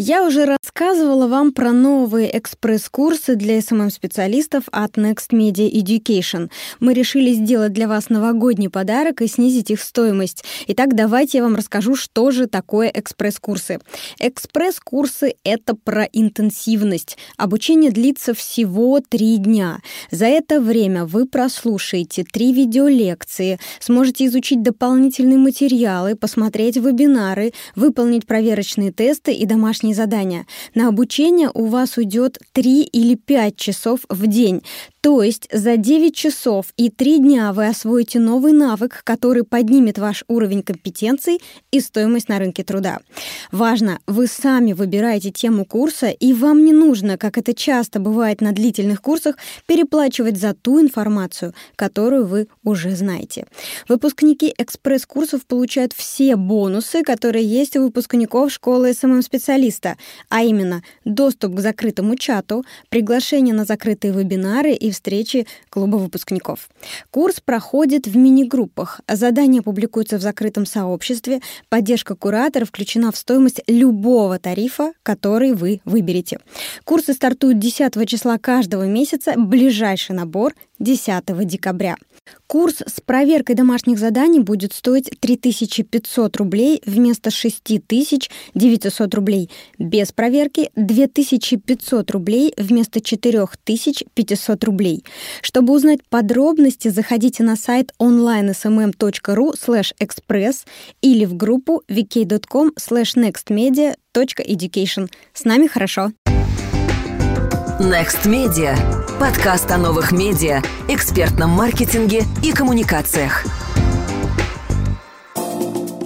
Я уже рассказывала вам про новые экспресс-курсы для SMM-специалистов от Next Media Education. Мы решили сделать для вас новогодний подарок и снизить их стоимость. Итак, давайте я вам расскажу, что же такое экспресс-курсы. Экспресс-курсы — это про интенсивность. Обучение длится всего три дня. За это время вы прослушаете три видеолекции, сможете изучить дополнительные материалы, посмотреть вебинары, выполнить проверочные тесты и домашние домашние задания. На обучение у вас уйдет 3 или 5 часов в день. То есть за 9 часов и 3 дня вы освоите новый навык, который поднимет ваш уровень компетенций и стоимость на рынке труда. Важно, вы сами выбираете тему курса, и вам не нужно, как это часто бывает на длительных курсах, переплачивать за ту информацию, которую вы уже знаете. Выпускники экспресс-курсов получают все бонусы, которые есть у выпускников школы SMM-специалиста, а именно доступ к закрытому чату, приглашение на закрытые вебинары и встречи клуба выпускников. Курс проходит в мини-группах. Задания публикуются в закрытом сообществе. Поддержка куратора включена в стоимость любого тарифа, который вы выберете. Курсы стартуют 10 числа каждого месяца. Ближайший набор 10 декабря. Курс с проверкой домашних заданий будет стоить 3500 рублей вместо 6900 рублей. Без проверки 2500 рублей вместо 4500 рублей. Чтобы узнать подробности, заходите на сайт onlinesmm.ru slash express или в группу vk.com slash nextmedia.education. С нами хорошо! Next Media. Подкаст о новых медиа, экспертном маркетинге и коммуникациях.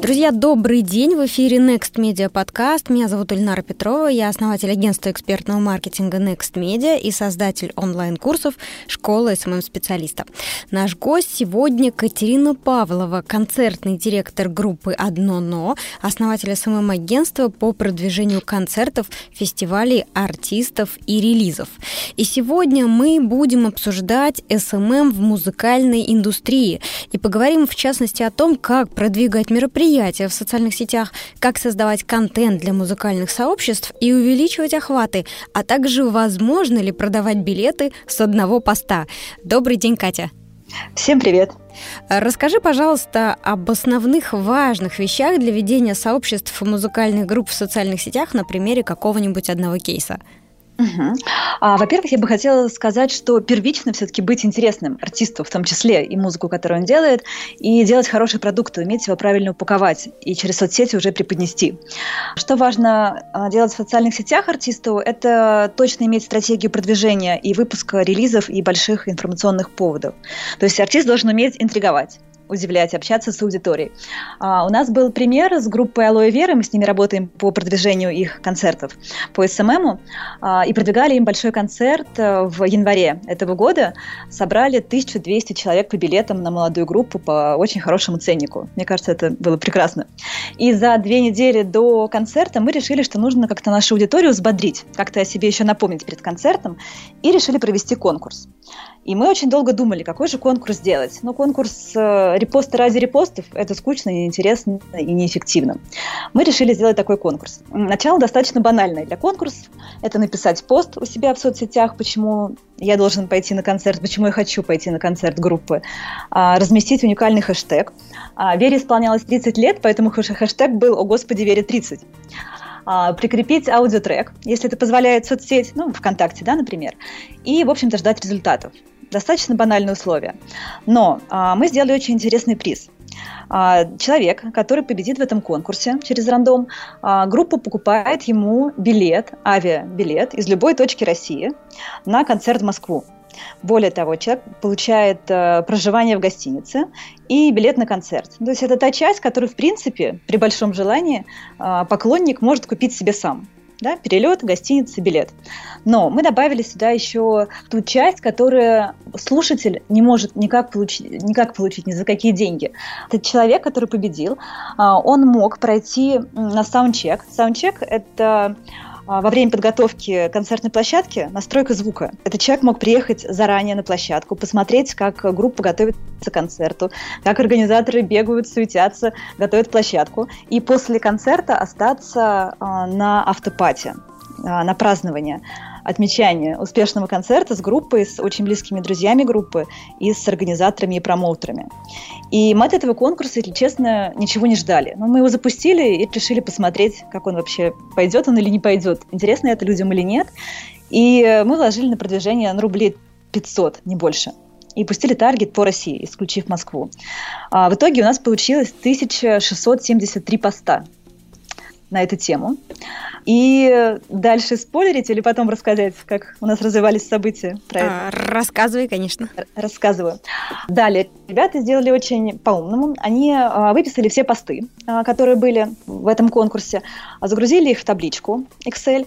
Друзья, добрый день! В эфире Next Media подкаст. Меня зовут Ильнара Петрова. Я основатель агентства экспертного маркетинга Next Media и создатель онлайн-курсов школы SMM-специалиста. Наш гость сегодня Катерина Павлова, концертный директор группы «Одно но», основатель SMM-агентства по продвижению концертов, фестивалей, артистов и релизов. И сегодня мы будем обсуждать SMM в музыкальной индустрии и поговорим в частности о том, как продвигать мероприятия мероприятия в социальных сетях, как создавать контент для музыкальных сообществ и увеличивать охваты, а также возможно ли продавать билеты с одного поста. Добрый день, Катя. Всем привет! Расскажи, пожалуйста, об основных важных вещах для ведения сообществ музыкальных групп в социальных сетях на примере какого-нибудь одного кейса. Угу. А, во-первых, я бы хотела сказать, что первично все-таки быть интересным артисту, в том числе и музыку, которую он делает, и делать хороший продукт, уметь его правильно упаковать и через соцсети уже преподнести. Что важно а, делать в социальных сетях артисту, это точно иметь стратегию продвижения и выпуска релизов и больших информационных поводов. То есть артист должен уметь интриговать удивлять, общаться с аудиторией. А, у нас был пример с группой Алоэ Веры, мы с ними работаем по продвижению их концертов по СММу, а, и продвигали им большой концерт э, в январе этого года, собрали 1200 человек по билетам на молодую группу по очень хорошему ценнику. Мне кажется, это было прекрасно. И за две недели до концерта мы решили, что нужно как-то нашу аудиторию взбодрить, как-то о себе еще напомнить перед концертом, и решили провести конкурс. И мы очень долго думали, какой же конкурс сделать. Но конкурс э, репосты ради репостов – это скучно, неинтересно и неэффективно. Мы решили сделать такой конкурс. Начало достаточно банальное для конкурса. Это написать пост у себя в соцсетях, почему я должен пойти на концерт, почему я хочу пойти на концерт группы, а, разместить уникальный хэштег. А, Вере исполнялось 30 лет, поэтому хэштег был «О Господи, Вере 30» а, прикрепить аудиотрек, если это позволяет соцсеть, ну, ВКонтакте, да, например, и, в общем-то, ждать результатов. Достаточно банальные условия. Но а, мы сделали очень интересный приз. А, человек, который победит в этом конкурсе через рандом, а, группа покупает ему билет, авиабилет из любой точки России на концерт в Москву. Более того, человек получает э, проживание в гостинице и билет на концерт. То есть это та часть, которую, в принципе, при большом желании э, поклонник может купить себе сам да, перелет, гостиница, билет. Но мы добавили сюда еще ту часть, которую слушатель не может никак получить, никак получить ни за какие деньги. Этот человек, который победил, а, он мог пройти на саундчек. Саундчек – это во время подготовки концертной площадки настройка звука. Этот человек мог приехать заранее на площадку, посмотреть, как группа готовится к концерту, как организаторы бегают, суетятся, готовят площадку, и после концерта остаться а, на автопате, а, на празднование отмечание успешного концерта с группой, с очень близкими друзьями группы и с организаторами и промоутерами. И мы от этого конкурса, если честно, ничего не ждали. Но мы его запустили и решили посмотреть, как он вообще пойдет он или не пойдет. Интересно это людям или нет. И мы вложили на продвижение на рублей 500, не больше и пустили таргет по России, исключив Москву. А в итоге у нас получилось 1673 поста на эту тему. И дальше спойлерить или потом рассказать, как у нас развивались события про это? А, рассказывай, конечно. Рассказываю. Далее, ребята сделали очень по-умному. Они а, выписали все посты, а, которые были в этом конкурсе, загрузили их в табличку Excel,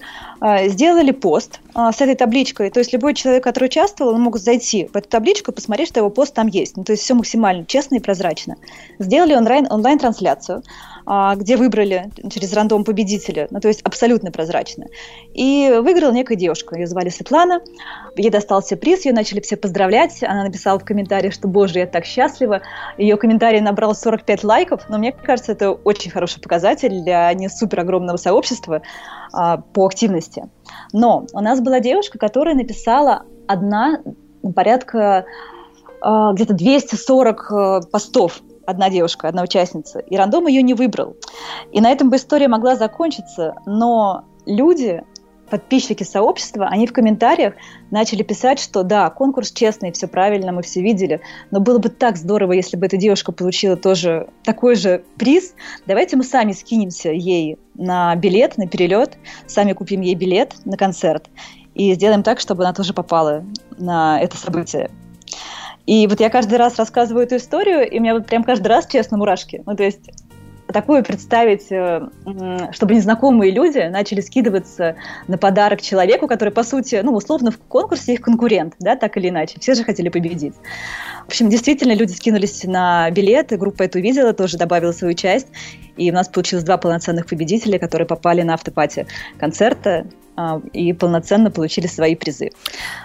сделали пост с этой табличкой. То есть любой человек, который участвовал, он мог зайти в эту табличку и посмотреть, что его пост там есть. Ну, то есть все максимально честно и прозрачно. Сделали онлайн, онлайн-трансляцию, где выбрали через рандом победителя. Ну, то есть абсолютно прозрачно. И выиграла некая девушка, ее звали Светлана, ей достался приз, ее начали все поздравлять, она написала в комментариях, что, боже, я так счастлива. Ее комментарий набрал 45 лайков, но мне кажется, это очень хороший показатель для не супер огромного сообщества а, по активности. Но у нас была девушка, которая написала одна порядка а, где-то 240 а, постов одна девушка, одна участница, и рандом ее не выбрал. И на этом бы история могла закончиться, но люди, подписчики сообщества, они в комментариях начали писать, что да, конкурс честный, все правильно, мы все видели, но было бы так здорово, если бы эта девушка получила тоже такой же приз. Давайте мы сами скинемся ей на билет, на перелет, сами купим ей билет на концерт и сделаем так, чтобы она тоже попала на это событие. И вот я каждый раз рассказываю эту историю, и у меня вот прям каждый раз, честно, мурашки. Ну, то есть такое представить, э, чтобы незнакомые люди начали скидываться на подарок человеку, который, по сути, ну, условно, в конкурсе их конкурент, да, так или иначе. Все же хотели победить. В общем, действительно, люди скинулись на билеты, группа это увидела, тоже добавила свою часть, и у нас получилось два полноценных победителя, которые попали на автопати концерта. А, и полноценно получили свои призы.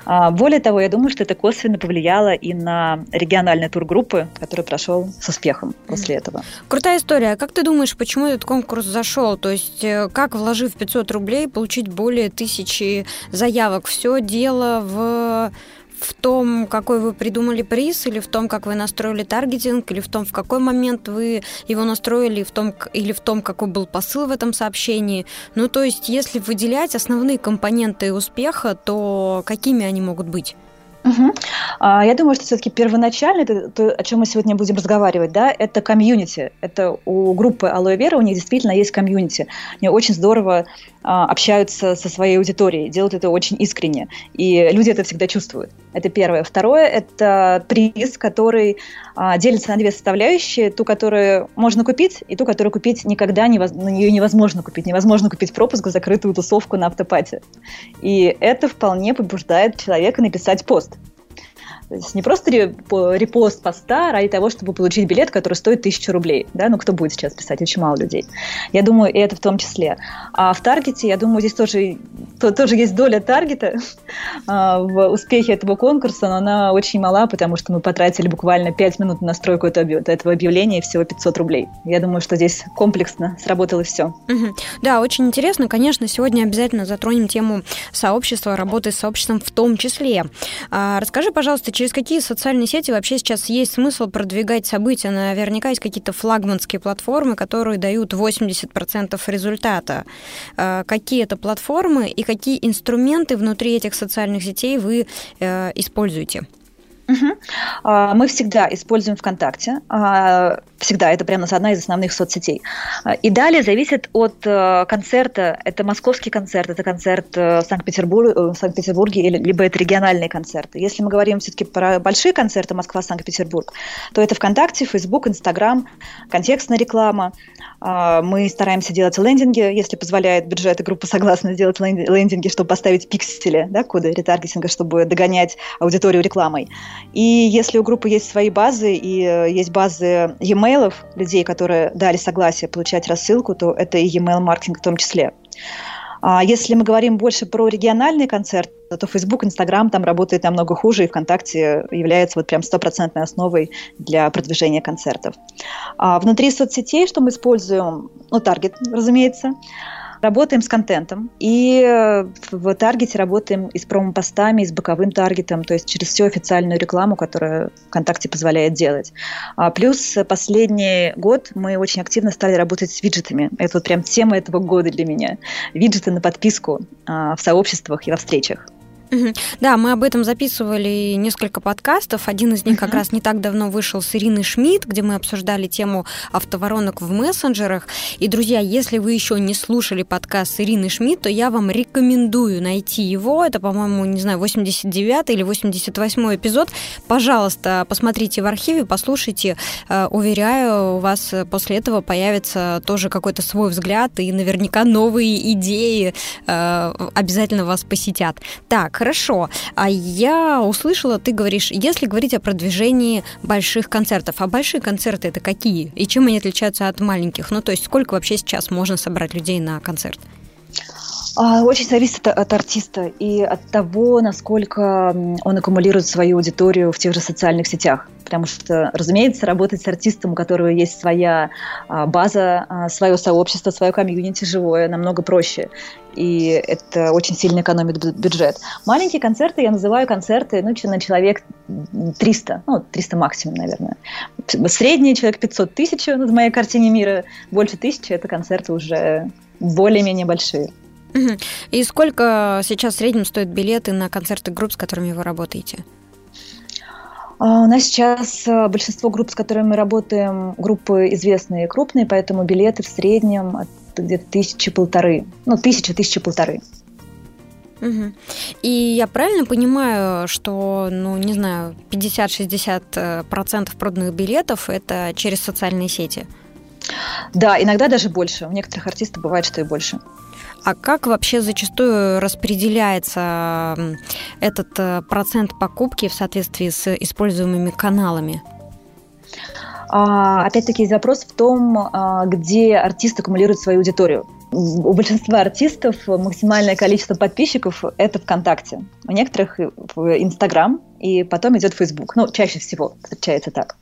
А, более того, я думаю, что это косвенно повлияло и на региональный тур группы, который прошел с успехом после этого. Крутая история. А как ты думаешь, почему этот конкурс зашел? То есть э, как, вложив 500 рублей, получить более тысячи заявок? Все дело в в том, какой вы придумали приз, или в том, как вы настроили таргетинг, или в том, в какой момент вы его настроили, в том, или в том, какой был посыл в этом сообщении. Ну, то есть, если выделять основные компоненты успеха, то какими они могут быть? Угу. А, я думаю, что все-таки первоначально, это то, о чем мы сегодня будем разговаривать, да, это комьюнити. Это у группы Алоэ Вера у них действительно есть комьюнити. Они очень здорово а, общаются со своей аудиторией, делают это очень искренне. И люди это всегда чувствуют. Это первое. Второе – это приз, который делится на две составляющие. Ту, которую можно купить, и ту, которую купить никогда невоз... на нее невозможно купить. Невозможно купить пропуск в закрытую тусовку на автопате. И это вполне побуждает человека написать пост. То есть не просто репост поста ради того, чтобы получить билет, который стоит тысячу рублей. Да? Ну, кто будет сейчас писать? Очень мало людей. Я думаю, и это в том числе. А в таргете, я думаю, здесь тоже, то, тоже есть доля таргета а, в успехе этого конкурса, но она очень мала, потому что мы потратили буквально 5 минут на настройку этого, объявления и всего 500 рублей. Я думаю, что здесь комплексно сработало все. Да, очень интересно. Конечно, сегодня обязательно затронем тему сообщества, работы с сообществом в том числе. А, расскажи, пожалуйста, через какие социальные сети вообще сейчас есть смысл продвигать события? Наверняка есть какие-то флагманские платформы, которые дают 80% результата. А, какие это платформы и какие инструменты внутри этих социальных сетей вы э, используете? Угу. Мы всегда используем ВКонтакте. А, всегда. Это прямо одна из основных соцсетей. А, и далее зависит от э, концерта. Это московский концерт, это концерт э, Санкт-Петербурге, в Санкт-Петербурге либо это региональные концерты. Если мы говорим все-таки про большие концерты Москва, Санкт-Петербург, то это ВКонтакте, Фейсбук, Инстаграм, контекстная реклама. Мы стараемся делать лендинги, если позволяет бюджет, и группа согласна сделать лендинги, чтобы поставить пиксели, да, коды ретаргетинга, чтобы догонять аудиторию рекламой. И если у группы есть свои базы и э, есть базы e-mail людей, которые дали согласие получать рассылку, то это и e-mail маркетинг в том числе. А если мы говорим больше про региональный концерт, то Facebook, Instagram там работает намного хуже, и ВКонтакте является вот прям стопроцентной основой для продвижения концертов. А внутри соцсетей, что мы используем, ну, таргет, разумеется, Работаем с контентом. И э, в таргете работаем и с промо-постами, и с боковым таргетом, то есть через всю официальную рекламу, которую ВКонтакте позволяет делать. А плюс последний год мы очень активно стали работать с виджетами. Это вот прям тема этого года для меня. Виджеты на подписку а, в сообществах и во встречах. Да, мы об этом записывали несколько подкастов. Один из них как раз не так давно вышел с Ириной Шмидт, где мы обсуждали тему автоворонок в мессенджерах. И, друзья, если вы еще не слушали подкаст с Ириной Шмидт, то я вам рекомендую найти его. Это, по-моему, не знаю, 89 или 88 эпизод. Пожалуйста, посмотрите в архиве, послушайте. Э, уверяю, у вас после этого появится тоже какой-то свой взгляд, и наверняка новые идеи э, обязательно вас посетят. Так, хорошо. А я услышала, ты говоришь, если говорить о продвижении больших концертов, а большие концерты это какие? И чем они отличаются от маленьких? Ну, то есть сколько вообще сейчас можно собрать людей на концерт? А, очень зависит от артиста и от того, насколько он аккумулирует свою аудиторию в тех же социальных сетях. Потому что, разумеется, работать с артистом, у которого есть своя а, база, а, свое сообщество, свое комьюнити живое, намного проще. И это очень сильно экономит бюджет. Маленькие концерты я называю концерты ну, на человек 300, ну, 300 максимум, наверное. Средний человек 500 тысяч в моей картине мира, больше тысячи – это концерты уже более-менее большие. И сколько сейчас в среднем стоят билеты на концерты групп, с которыми вы работаете? А, у нас сейчас а, большинство групп, с которыми мы работаем, группы известные и крупные, поэтому билеты в среднем где-то тысячи полторы. Ну, тысяча, тысяча полторы. Угу. И я правильно понимаю, что, ну, не знаю, 50-60% э, проданных билетов это через социальные сети? Да, иногда даже больше. У некоторых артистов бывает, что и больше. А как вообще зачастую распределяется этот э, процент покупки в соответствии с используемыми каналами? А, опять-таки запрос в том, а, где артист аккумулирует свою аудиторию. У большинства артистов максимальное количество подписчиков – это ВКонтакте. У некоторых в Инстаграм, и потом идет Фейсбук. Ну, чаще всего встречается так.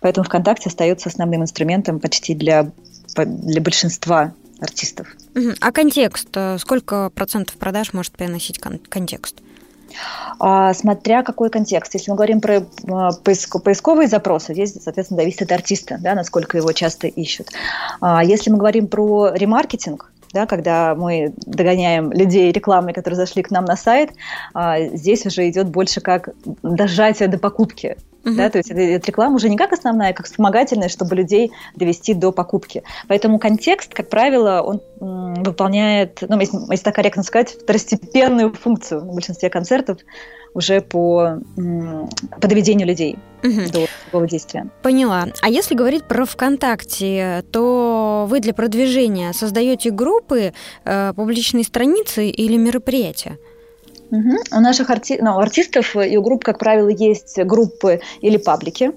Поэтому ВКонтакте остается основным инструментом почти для, для большинства артистов. А контекст? Э, сколько процентов продаж может приносить кон- контекст? А, смотря какой контекст. Если мы говорим про а, поисковые запросы, здесь, соответственно, зависит от артиста, да, насколько его часто ищут. А если мы говорим про ремаркетинг, да, когда мы догоняем людей рекламой, которые зашли к нам на сайт, а, здесь уже идет больше как дожатие до покупки. Uh-huh. Да, то есть эта реклама уже не как основная, а как вспомогательная, чтобы людей довести до покупки. Поэтому контекст, как правило, он м, выполняет, ну, если, если так корректно сказать, второстепенную функцию в большинстве концертов уже по, м, по доведению людей uh-huh. до такого действия. Поняла. А если говорить про ВКонтакте, то вы для продвижения создаете группы, э, публичные страницы или мероприятия? Угу. У наших арти... ну, артистов и у групп, как правило, есть группы или паблики.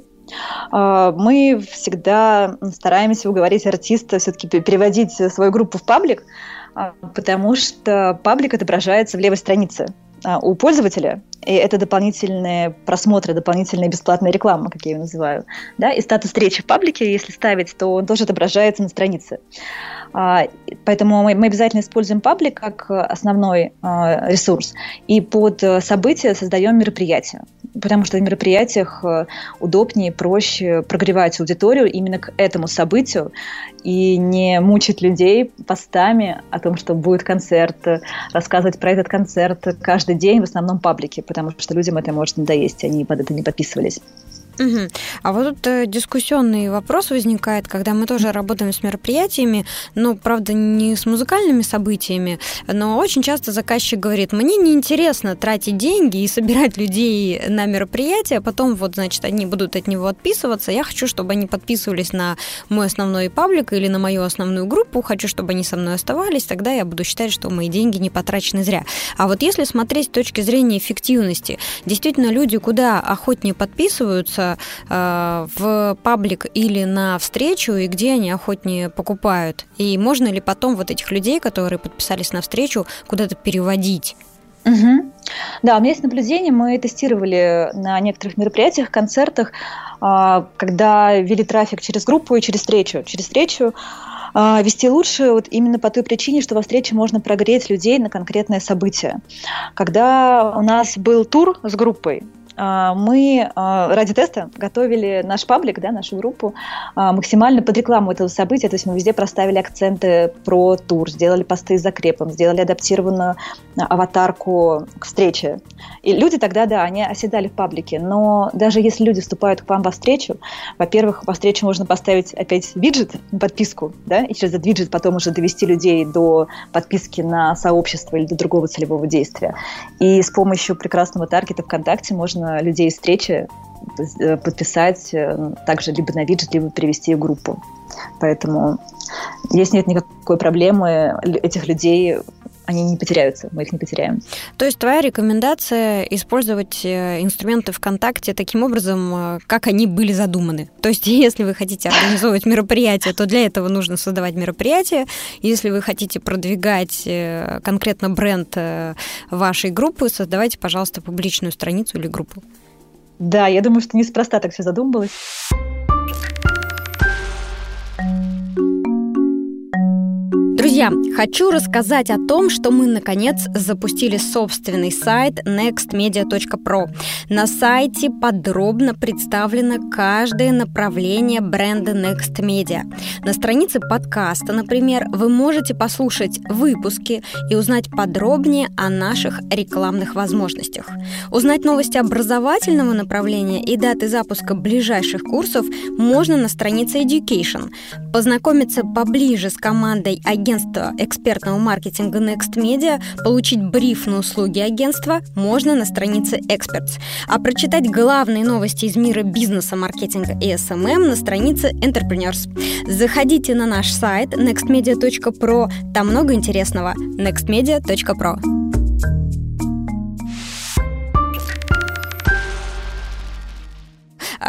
А, мы всегда стараемся уговорить артиста все-таки переводить свою группу в паблик, а, потому что паблик отображается в левой странице у пользователя, и это дополнительные просмотры, дополнительная бесплатная реклама, как я ее называю. Да? И статус встречи в паблике, если ставить, то он тоже отображается на странице. А, поэтому мы, обязательно используем паблик как основной а, ресурс. И под э, события создаем мероприятия. Потому что в мероприятиях э, удобнее, проще прогревать аудиторию именно к этому событию и не мучить людей постами о том, что будет концерт, рассказывать про этот концерт каждый день в основном паблике, потому что людям это может надоесть, они под это не подписывались. Угу. А вот тут э, дискуссионный вопрос возникает, когда мы тоже работаем с мероприятиями, но, правда, не с музыкальными событиями, но очень часто заказчик говорит, мне неинтересно тратить деньги и собирать людей на мероприятие, а потом вот, значит, они будут от него отписываться, я хочу, чтобы они подписывались на мой основной паблик или на мою основную группу, хочу, чтобы они со мной оставались, тогда я буду считать, что мои деньги не потрачены зря. А вот если смотреть с точки зрения эффективности, действительно люди куда охотнее подписываются, э, в паблик или на встречу, и где они охотнее покупают? И можно ли потом вот этих людей, которые подписались на встречу, куда-то переводить? Угу. Да, у меня есть наблюдение, мы тестировали на некоторых мероприятиях, концертах, а, когда вели трафик через группу и через встречу. Через встречу а, вести лучше вот именно по той причине, что во встрече можно прогреть людей на конкретное событие. Когда у нас был тур с группой, мы а, ради теста готовили наш паблик, да, нашу группу, а, максимально под рекламу этого события. То есть мы везде проставили акценты про тур, сделали посты с закрепом, сделали адаптированную аватарку к встрече. И люди тогда, да, они оседали в паблике. Но даже если люди вступают к вам во встречу, во-первых, во встречу можно поставить опять виджет, подписку, да, и через этот виджет потом уже довести людей до подписки на сообщество или до другого целевого действия. И с помощью прекрасного таргета ВКонтакте можно можно людей встречи э, подписать э, также либо на виджет, либо перевести в группу. Поэтому здесь нет никакой проблемы этих людей они не потеряются, мы их не потеряем. То есть твоя рекомендация использовать э, инструменты ВКонтакте таким образом, как они были задуманы. То есть если вы хотите организовывать мероприятие, то для этого нужно создавать мероприятие. Если вы хотите продвигать конкретно бренд вашей группы, создавайте, пожалуйста, публичную страницу или группу. Да, я думаю, что неспроста так все задумывалось. Друзья, хочу рассказать о том, что мы, наконец, запустили собственный сайт nextmedia.pro. На сайте подробно представлено каждое направление бренда Next Media. На странице подкаста, например, вы можете послушать выпуски и узнать подробнее о наших рекламных возможностях. Узнать новости образовательного направления и даты запуска ближайших курсов можно на странице Education. Познакомиться поближе с командой агентства агентства экспертного маркетинга Next Media, получить бриф на услуги агентства можно на странице Experts, а прочитать главные новости из мира бизнеса, маркетинга и SMM на странице Entrepreneurs. Заходите на наш сайт nextmedia.pro, там много интересного. nextmedia.pro.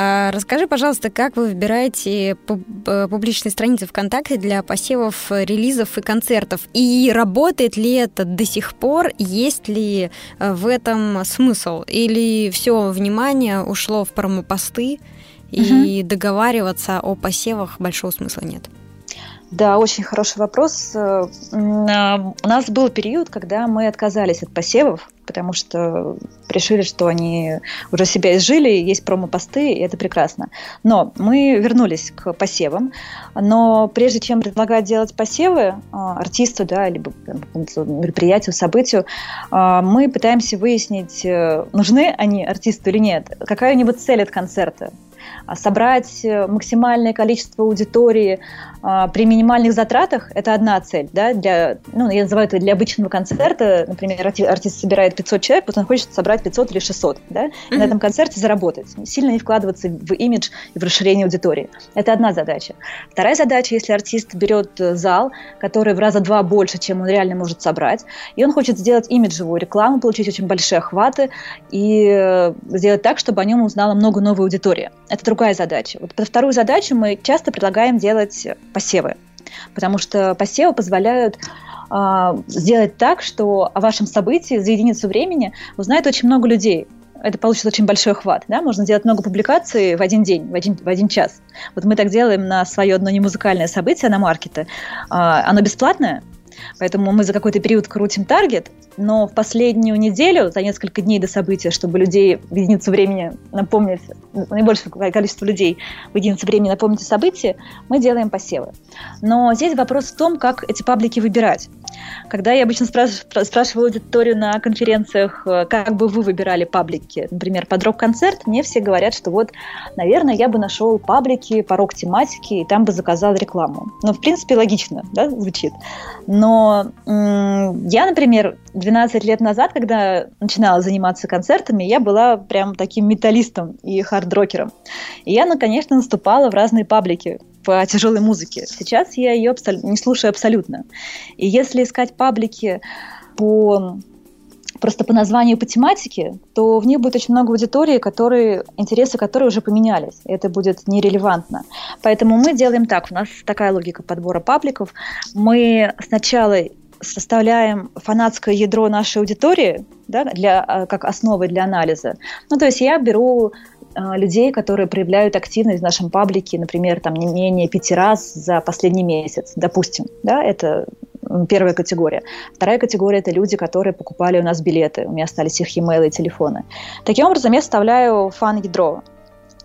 А расскажи, пожалуйста, как вы выбираете э, публичные страницы ВКонтакте для посевов релизов и концертов? И работает ли это до сих пор? Есть ли э, в этом смысл? Или все внимание ушло в промопосты и угу. договариваться о посевах большого смысла нет? Да, очень хороший вопрос. Э, у нас был период, когда мы отказались от посевов, потому что решили, что они уже себя изжили, есть промо-посты, и это прекрасно. Но мы вернулись к посевам, но прежде чем предлагать делать посевы э, артисту, да, либо мероприятию, событию, э, мы пытаемся выяснить, нужны они артисту или нет, какая у него цель от концерта, а собрать максимальное количество аудитории а, при минимальных затратах это одна цель, да, для, ну, я называю это для обычного концерта, например, артист собирает 500 человек, вот он хочет собрать 500 или 600, да, и mm-hmm. на этом концерте заработать, сильно не вкладываться в имидж и в расширение аудитории. Это одна задача. Вторая задача, если артист берет зал, который в раза два больше, чем он реально может собрать, и он хочет сделать имиджевую рекламу, получить очень большие охваты и э, сделать так, чтобы о нем узнало много новой аудитории. Это другая задача. Вот под вторую задачу мы часто предлагаем делать посевы. Потому что посевы позволяют э, сделать так, что о вашем событии за единицу времени узнает очень много людей. Это получится очень большой охват. Да? Можно сделать много публикаций в один день, в один, в один час. Вот мы так делаем на свое одно немузыкальное событие на маркете. Э, оно бесплатное, Поэтому мы за какой-то период крутим таргет, но в последнюю неделю, за несколько дней до события, чтобы людей в единицу времени напомнить, наибольшее количество людей в единицу времени напомнить о событии, мы делаем посевы. Но здесь вопрос в том, как эти паблики выбирать. Когда я обычно спрашиваю, аудиторию на конференциях, э, как бы вы выбирали паблики, например, под рок-концерт, мне все говорят, что вот, наверное, я бы нашел паблики по рок-тематике и там бы заказал рекламу. Ну, в принципе, логично, да, звучит. Но я, например, 12 лет назад, когда начинала заниматься концертами, я была прям таким металлистом и хард-рокером. И я, ну, конечно, наступала в разные паблики по тяжелой музыке. Сейчас я ее абсол- не слушаю абсолютно. И если искать паблики по просто по названию по тематике, то в ней будет очень много аудитории, которые, интересы которой уже поменялись. Это будет нерелевантно. Поэтому мы делаем так. У нас такая логика подбора пабликов. Мы сначала составляем фанатское ядро нашей аудитории да, для, а, как основы для анализа. Ну, то есть я беру людей, которые проявляют активность в нашем паблике, например, там не менее пяти раз за последний месяц, допустим, да, это первая категория. Вторая категория – это люди, которые покупали у нас билеты, у меня остались их e-mail и телефоны. Таким образом, я вставляю фан-ядро,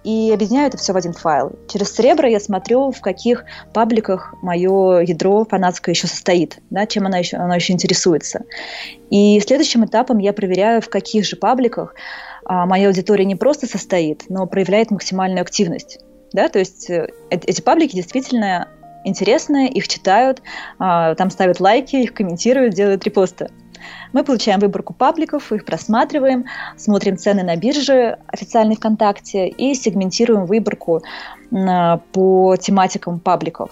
и объединяю это все в один файл. Через Церебро я смотрю, в каких пабликах мое ядро фанатское еще состоит, да, чем оно еще, оно еще интересуется. И следующим этапом я проверяю, в каких же пабликах а, моя аудитория не просто состоит, но проявляет максимальную активность. Да, то есть э, эти паблики действительно интересные, их читают, а, там ставят лайки, их комментируют, делают репосты. Мы получаем выборку пабликов, их просматриваем, смотрим цены на бирже официальной ВКонтакте и сегментируем выборку по тематикам пабликов.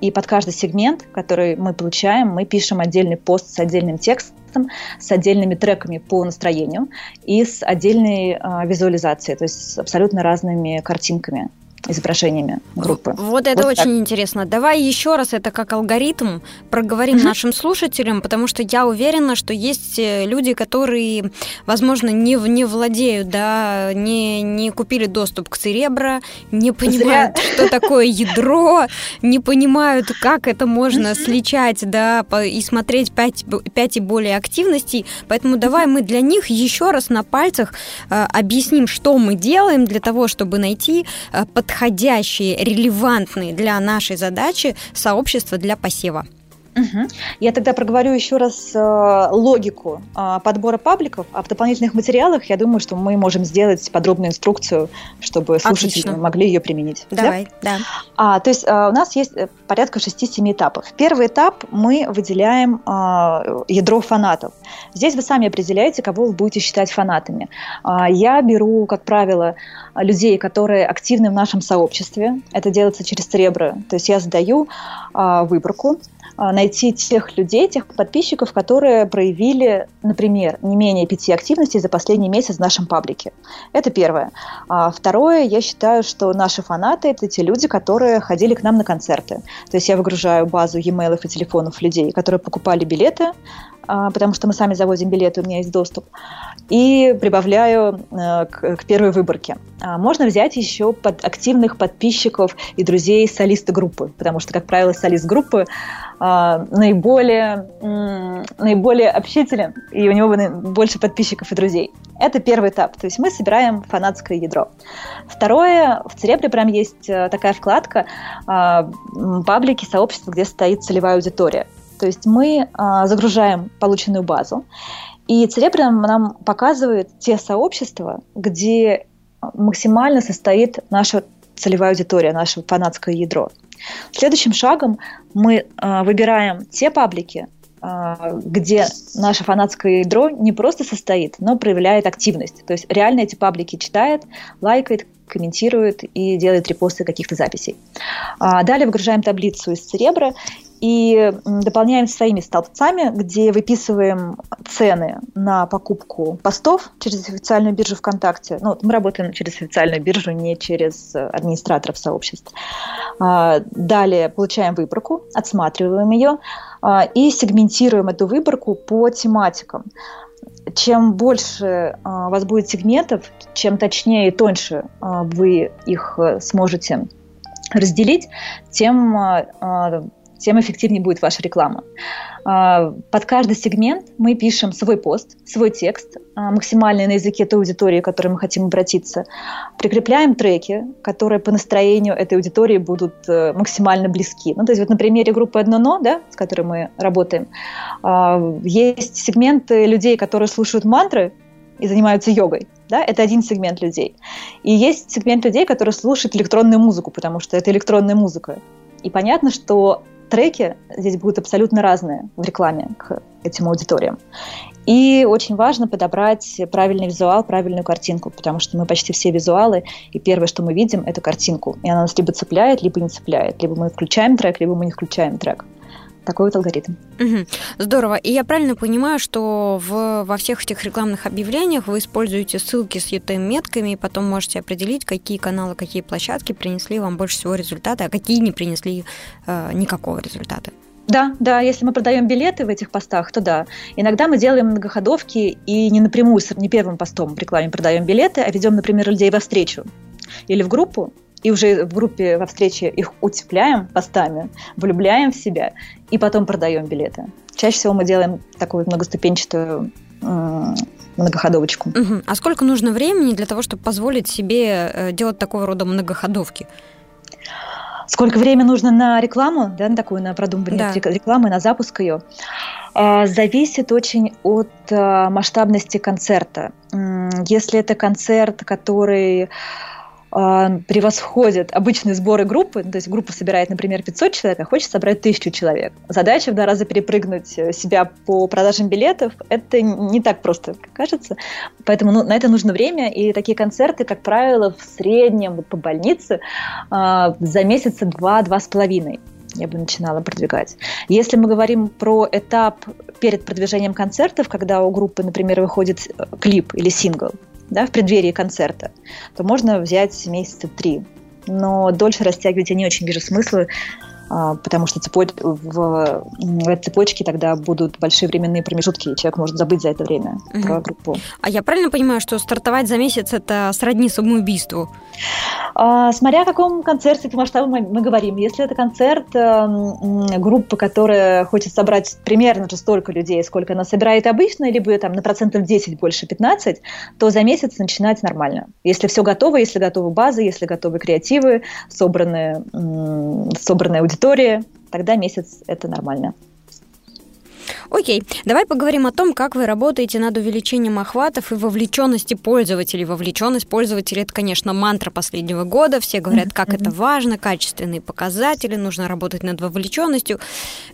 И под каждый сегмент, который мы получаем, мы пишем отдельный пост с отдельным текстом, с отдельными треками по настроению и с отдельной э, визуализацией, то есть с абсолютно разными картинками изображениями группы. Вот это вот очень так. интересно. Давай еще раз это как алгоритм проговорим mm-hmm. нашим слушателям, потому что я уверена, что есть э, люди, которые, возможно, не, не владеют, да, не, не купили доступ к Церебро, не понимают, Зря. что такое ядро, не понимают, как это можно сличать, да, и смотреть 5, 5 и более активностей. Поэтому давай мы для них еще раз на пальцах э, объясним, что мы делаем для того, чтобы найти э, под подходящие, релевантные для нашей задачи сообщества для посева. Угу. Я тогда проговорю еще раз э, логику э, подбора пабликов, а в дополнительных материалах я думаю, что мы можем сделать подробную инструкцию, чтобы слушатели Отлично. могли ее применить. Давай, да. да. А, то есть э, у нас есть э, порядка 6-7 этапов. Первый этап мы выделяем э, ядро фанатов. Здесь вы сами определяете, кого вы будете считать фанатами. Э, я беру, как правило, людей, которые активны в нашем сообществе. Это делается через Церебро. То есть я задаю э, выборку найти тех людей, тех подписчиков, которые проявили, например, не менее пяти активностей за последний месяц в нашем паблике. Это первое. А второе, я считаю, что наши фанаты – это те люди, которые ходили к нам на концерты. То есть я выгружаю базу e-mail и телефонов людей, которые покупали билеты, а, потому что мы сами завозим билеты, у меня есть доступ, и прибавляю э, к, к первой выборке. А, можно взять еще под активных подписчиков и друзей солиста группы, потому что, как правило, солист группы а, наиболее, наиболее общителен, и у него больше подписчиков и друзей. Это первый этап, то есть мы собираем фанатское ядро. Второе, в Церебре прям есть э, такая вкладка паблики, сообщества, где стоит целевая аудитория. То есть мы а, загружаем полученную базу, и Церебрин нам показывает те сообщества, где максимально состоит наша целевая аудитория, наше фанатское ядро. Следующим шагом мы э, выбираем те паблики, э, где наше фанатское ядро не просто состоит, но проявляет активность. То есть реально эти паблики читает, лайкает, комментирует и делает репосты каких-то записей. А далее выгружаем таблицу из Церебра и дополняем своими столбцами, где выписываем цены на покупку постов через официальную биржу ВКонтакте. Ну, мы работаем через официальную биржу, не через администраторов сообществ. А, далее получаем выборку, отсматриваем ее а, и сегментируем эту выборку по тематикам чем больше а, у вас будет сегментов, чем точнее и тоньше вы их э, сможете разделить, тем тем эффективнее будет ваша реклама. А, под каждый сегмент мы пишем свой пост, свой текст, а, максимальный на языке той аудитории, к которой мы хотим обратиться. Прикрепляем треки, которые по настроению этой аудитории будут э, максимально близки. Ну, то есть вот на примере группы «Одно но», да, с которой мы работаем, а, есть сегменты людей, которые слушают мантры, и занимаются йогой. Да? Это один сегмент людей. И есть сегмент людей, которые слушают электронную музыку, потому что это электронная музыка. И понятно, что треки здесь будут абсолютно разные в рекламе к этим аудиториям. И очень важно подобрать правильный визуал, правильную картинку, потому что мы почти все визуалы, и первое, что мы видим, это картинку. И она нас либо цепляет, либо не цепляет. Либо мы включаем трек, либо мы не включаем трек. Такой вот алгоритм. Угу. Здорово. И я правильно понимаю, что в, во всех этих рекламных объявлениях вы используете ссылки с UTM-метками, и потом можете определить, какие каналы, какие площадки принесли вам больше всего результата, а какие не принесли э, никакого результата. Да, да, если мы продаем билеты в этих постах, то да. Иногда мы делаем многоходовки и не напрямую, не первым постом в рекламе продаем билеты, а ведем, например, людей во встречу или в группу, и уже в группе во встрече их утепляем постами, влюбляем в себя и потом продаем билеты. Чаще всего мы делаем такую многоступенчатую многоходовочку. Угу. А сколько нужно времени для того, чтобы позволить себе э, делать такого рода многоходовки? Сколько времени нужно на рекламу, да, на такую, на продумывание да. рекламы, на запуск ее? А, зависит очень от а, масштабности концерта. Если это концерт, который а, превосходят обычные сборы группы, то есть группа собирает, например, 500 человек, а хочет собрать 1000 человек. Задача в два раза перепрыгнуть э, себя по продажам билетов, это не так просто, как кажется. Поэтому ну, на это нужно время, и такие концерты, как правило, в среднем вот по больнице э, за месяца два-два с половиной я бы начинала продвигать. Если мы говорим про этап перед продвижением концертов, когда у группы, например, выходит э, клип или сингл, да, в преддверии концерта, то можно взять месяца три. Но дольше растягивать я не очень вижу смысла, потому что цепоч... в... этой цепочке тогда будут большие временные промежутки, и человек может забыть за это время угу. про группу. А я правильно понимаю, что стартовать за месяц это сродни самоубийству? А, смотря о каком концерте по масштабу мы, мы говорим. Если это концерт э, группы, которая хочет собрать примерно же столько людей, сколько она собирает обычно, либо там на процентов 10 больше 15, то за месяц начинать нормально. Если все готово, если готовы базы, если готовы креативы, собраны, собранная аудитория, история, тогда месяц это нормально. Окей, давай поговорим о том, как вы работаете над увеличением охватов и вовлеченности пользователей. Вовлеченность пользователей это, конечно, мантра последнего года. Все говорят, как это важно, качественные показатели, нужно работать над вовлеченностью.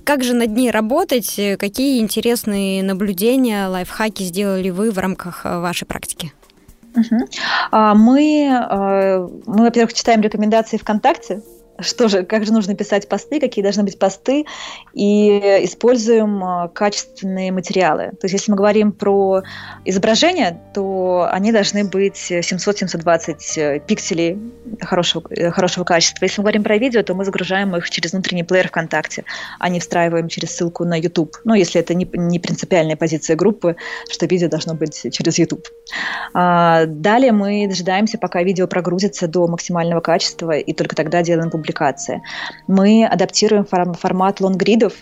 Как же над ней работать? Какие интересные наблюдения, лайфхаки сделали вы в рамках э, вашей практики? Угу. Мы, э, мы, во-первых, читаем рекомендации ВКонтакте, что же, как же нужно писать посты, какие должны быть посты, и используем а, качественные материалы. То есть, если мы говорим про изображения, то они должны быть 700-720 э, пикселей хорошего, э, хорошего качества. Если мы говорим про видео, то мы загружаем их через внутренний плеер ВКонтакте, а не встраиваем через ссылку на YouTube. Ну, если это не, не принципиальная позиция группы, что видео должно быть через YouTube. А, далее мы дожидаемся, пока видео прогрузится до максимального качества, и только тогда делаем публикацию публикации. Мы адаптируем формат лонгридов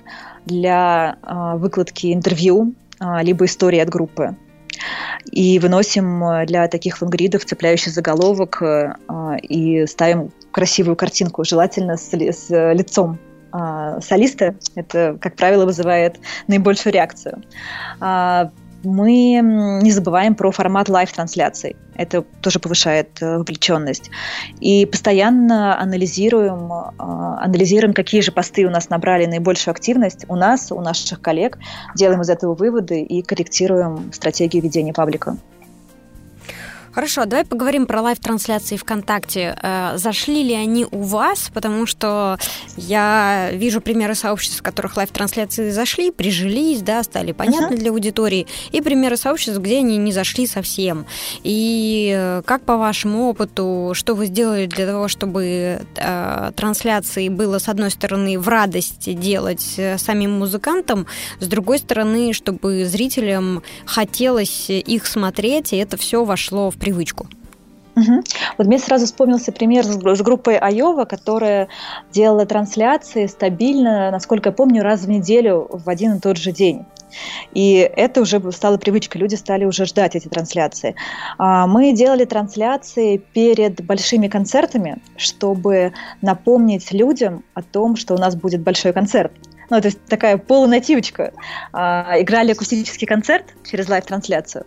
для а, выкладки интервью а, либо истории от группы. И выносим а, для таких лонгридов цепляющий заголовок и ставим красивую картинку, желательно с, с лицом солиста. Это, как правило, вызывает наибольшую реакцию мы не забываем про формат live-трансляций. Это тоже повышает э, вовлеченность. И постоянно анализируем, э, анализируем, какие же посты у нас набрали наибольшую активность у нас, у наших коллег, делаем из этого выводы и корректируем стратегию ведения паблика. Хорошо, давай поговорим про live-трансляции ВКонтакте. Э, зашли ли они у вас? Потому что я вижу примеры сообществ, в которых лайв-трансляции зашли, прижились, да, стали понятны uh-huh. для аудитории, и примеры сообществ, где они не зашли совсем. И э, как по вашему опыту, что вы сделали для того, чтобы э, трансляции было, с одной стороны, в радость делать э, самим музыкантам, с другой стороны, чтобы зрителям хотелось их смотреть, и это все вошло в привычку. Угу. Вот мне сразу вспомнился пример с, группой Айова, которая делала трансляции стабильно, насколько я помню, раз в неделю в один и тот же день. И это уже стало привычкой, люди стали уже ждать эти трансляции. А, мы делали трансляции перед большими концертами, чтобы напомнить людям о том, что у нас будет большой концерт. Ну, то есть такая полунативочка. А, играли акустический концерт через live-трансляцию,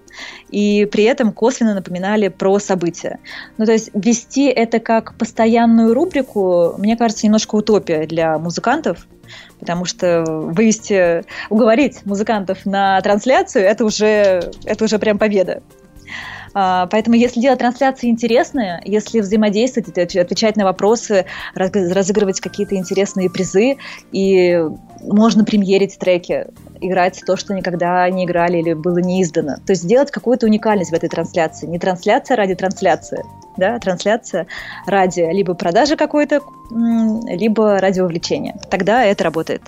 и при этом косвенно напоминали про события. Ну, то есть вести это как постоянную рубрику, мне кажется, немножко утопия для музыкантов, потому что вывести, уговорить музыкантов на трансляцию, это уже, это уже прям победа. А, поэтому если делать трансляции интересные, если взаимодействовать, отвечать на вопросы, разыгрывать какие-то интересные призы, и можно премьерить треки, играть то, что никогда не играли или было не издано. То есть сделать какую-то уникальность в этой трансляции. Не трансляция ради трансляции, да, а трансляция ради либо продажи какой-то, либо ради вовлечения. Тогда это работает.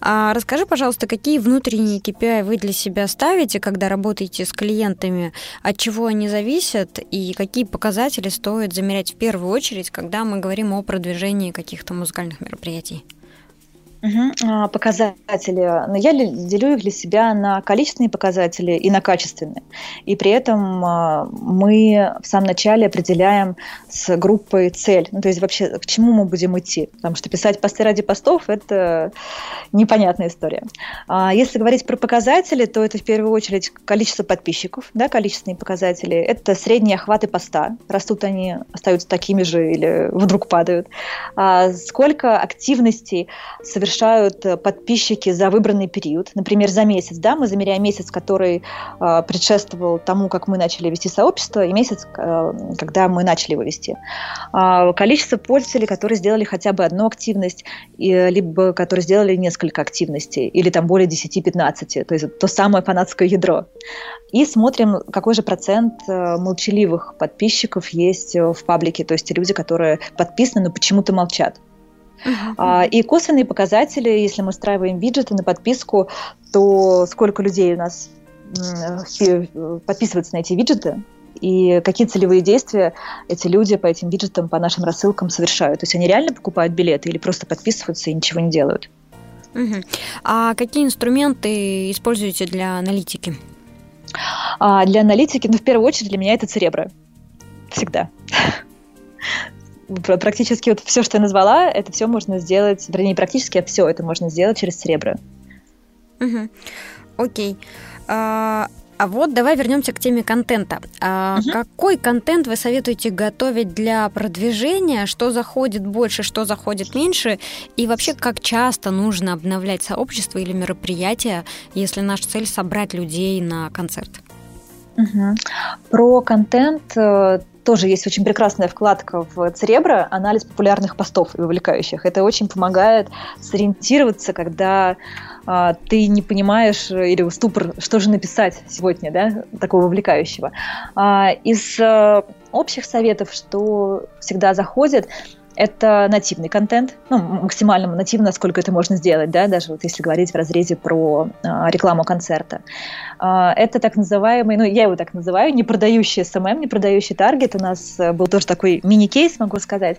А расскажи, пожалуйста, какие внутренние KPI вы для себя ставите, когда работаете с клиентами, от чего они зависят и какие показатели стоит замерять в первую очередь, когда мы говорим о продвижении каких-то музыкальных мероприятий? Угу. Показатели. Но я делю их для себя на количественные показатели и на качественные. И при этом а, мы в самом начале определяем с группой цель. Ну, то есть вообще к чему мы будем идти. Потому что писать посты ради постов – это непонятная история. А если говорить про показатели, то это в первую очередь количество подписчиков, да, количественные показатели. Это средние охваты поста. Растут они, остаются такими же или вдруг падают. Сколько активностей совершенно совершают э, подписчики за выбранный период, например, за месяц, да, мы замеряем месяц, который э, предшествовал тому, как мы начали вести сообщество, и месяц, э, когда мы начали его вести. Э, количество пользователей, которые сделали хотя бы одну активность, и, либо которые сделали несколько активностей, или там более 10-15, то есть то самое фанатское ядро. И смотрим, какой же процент э, молчаливых подписчиков есть э, в паблике, то есть люди, которые подписаны, но почему-то молчат. Uh-huh. И косвенные показатели, если мы устраиваем виджеты на подписку, то сколько людей у нас подписываются на эти виджеты, и какие целевые действия эти люди по этим виджетам, по нашим рассылкам совершают. То есть они реально покупают билеты или просто подписываются и ничего не делают. Угу. А какие инструменты используете для аналитики? А для аналитики, ну, в первую очередь, для меня это церебро. Всегда практически вот все, что я назвала, это все можно сделать, вернее, практически все это можно сделать через Серебро. Угу. Окей. А, а вот давай вернемся к теме контента. А угу. Какой контент вы советуете готовить для продвижения? Что заходит больше, что заходит меньше? И вообще, как часто нужно обновлять сообщество или мероприятие, если наша цель собрать людей на концерт? Угу. Про контент э, тоже есть очень прекрасная вкладка в Церебро, анализ популярных постов и вовлекающих. Это очень помогает сориентироваться, когда а, ты не понимаешь или ступор, что же написать сегодня, да, такого вовлекающего. А, из а, общих советов, что всегда заходит, это нативный контент, ну, максимально нативно, насколько это можно сделать, да, даже вот если говорить в разрезе про э, рекламу концерта. Э, это так называемый, ну, я его так называю, не продающий SMM, не продающий таргет. У нас э, был тоже такой мини-кейс, могу сказать.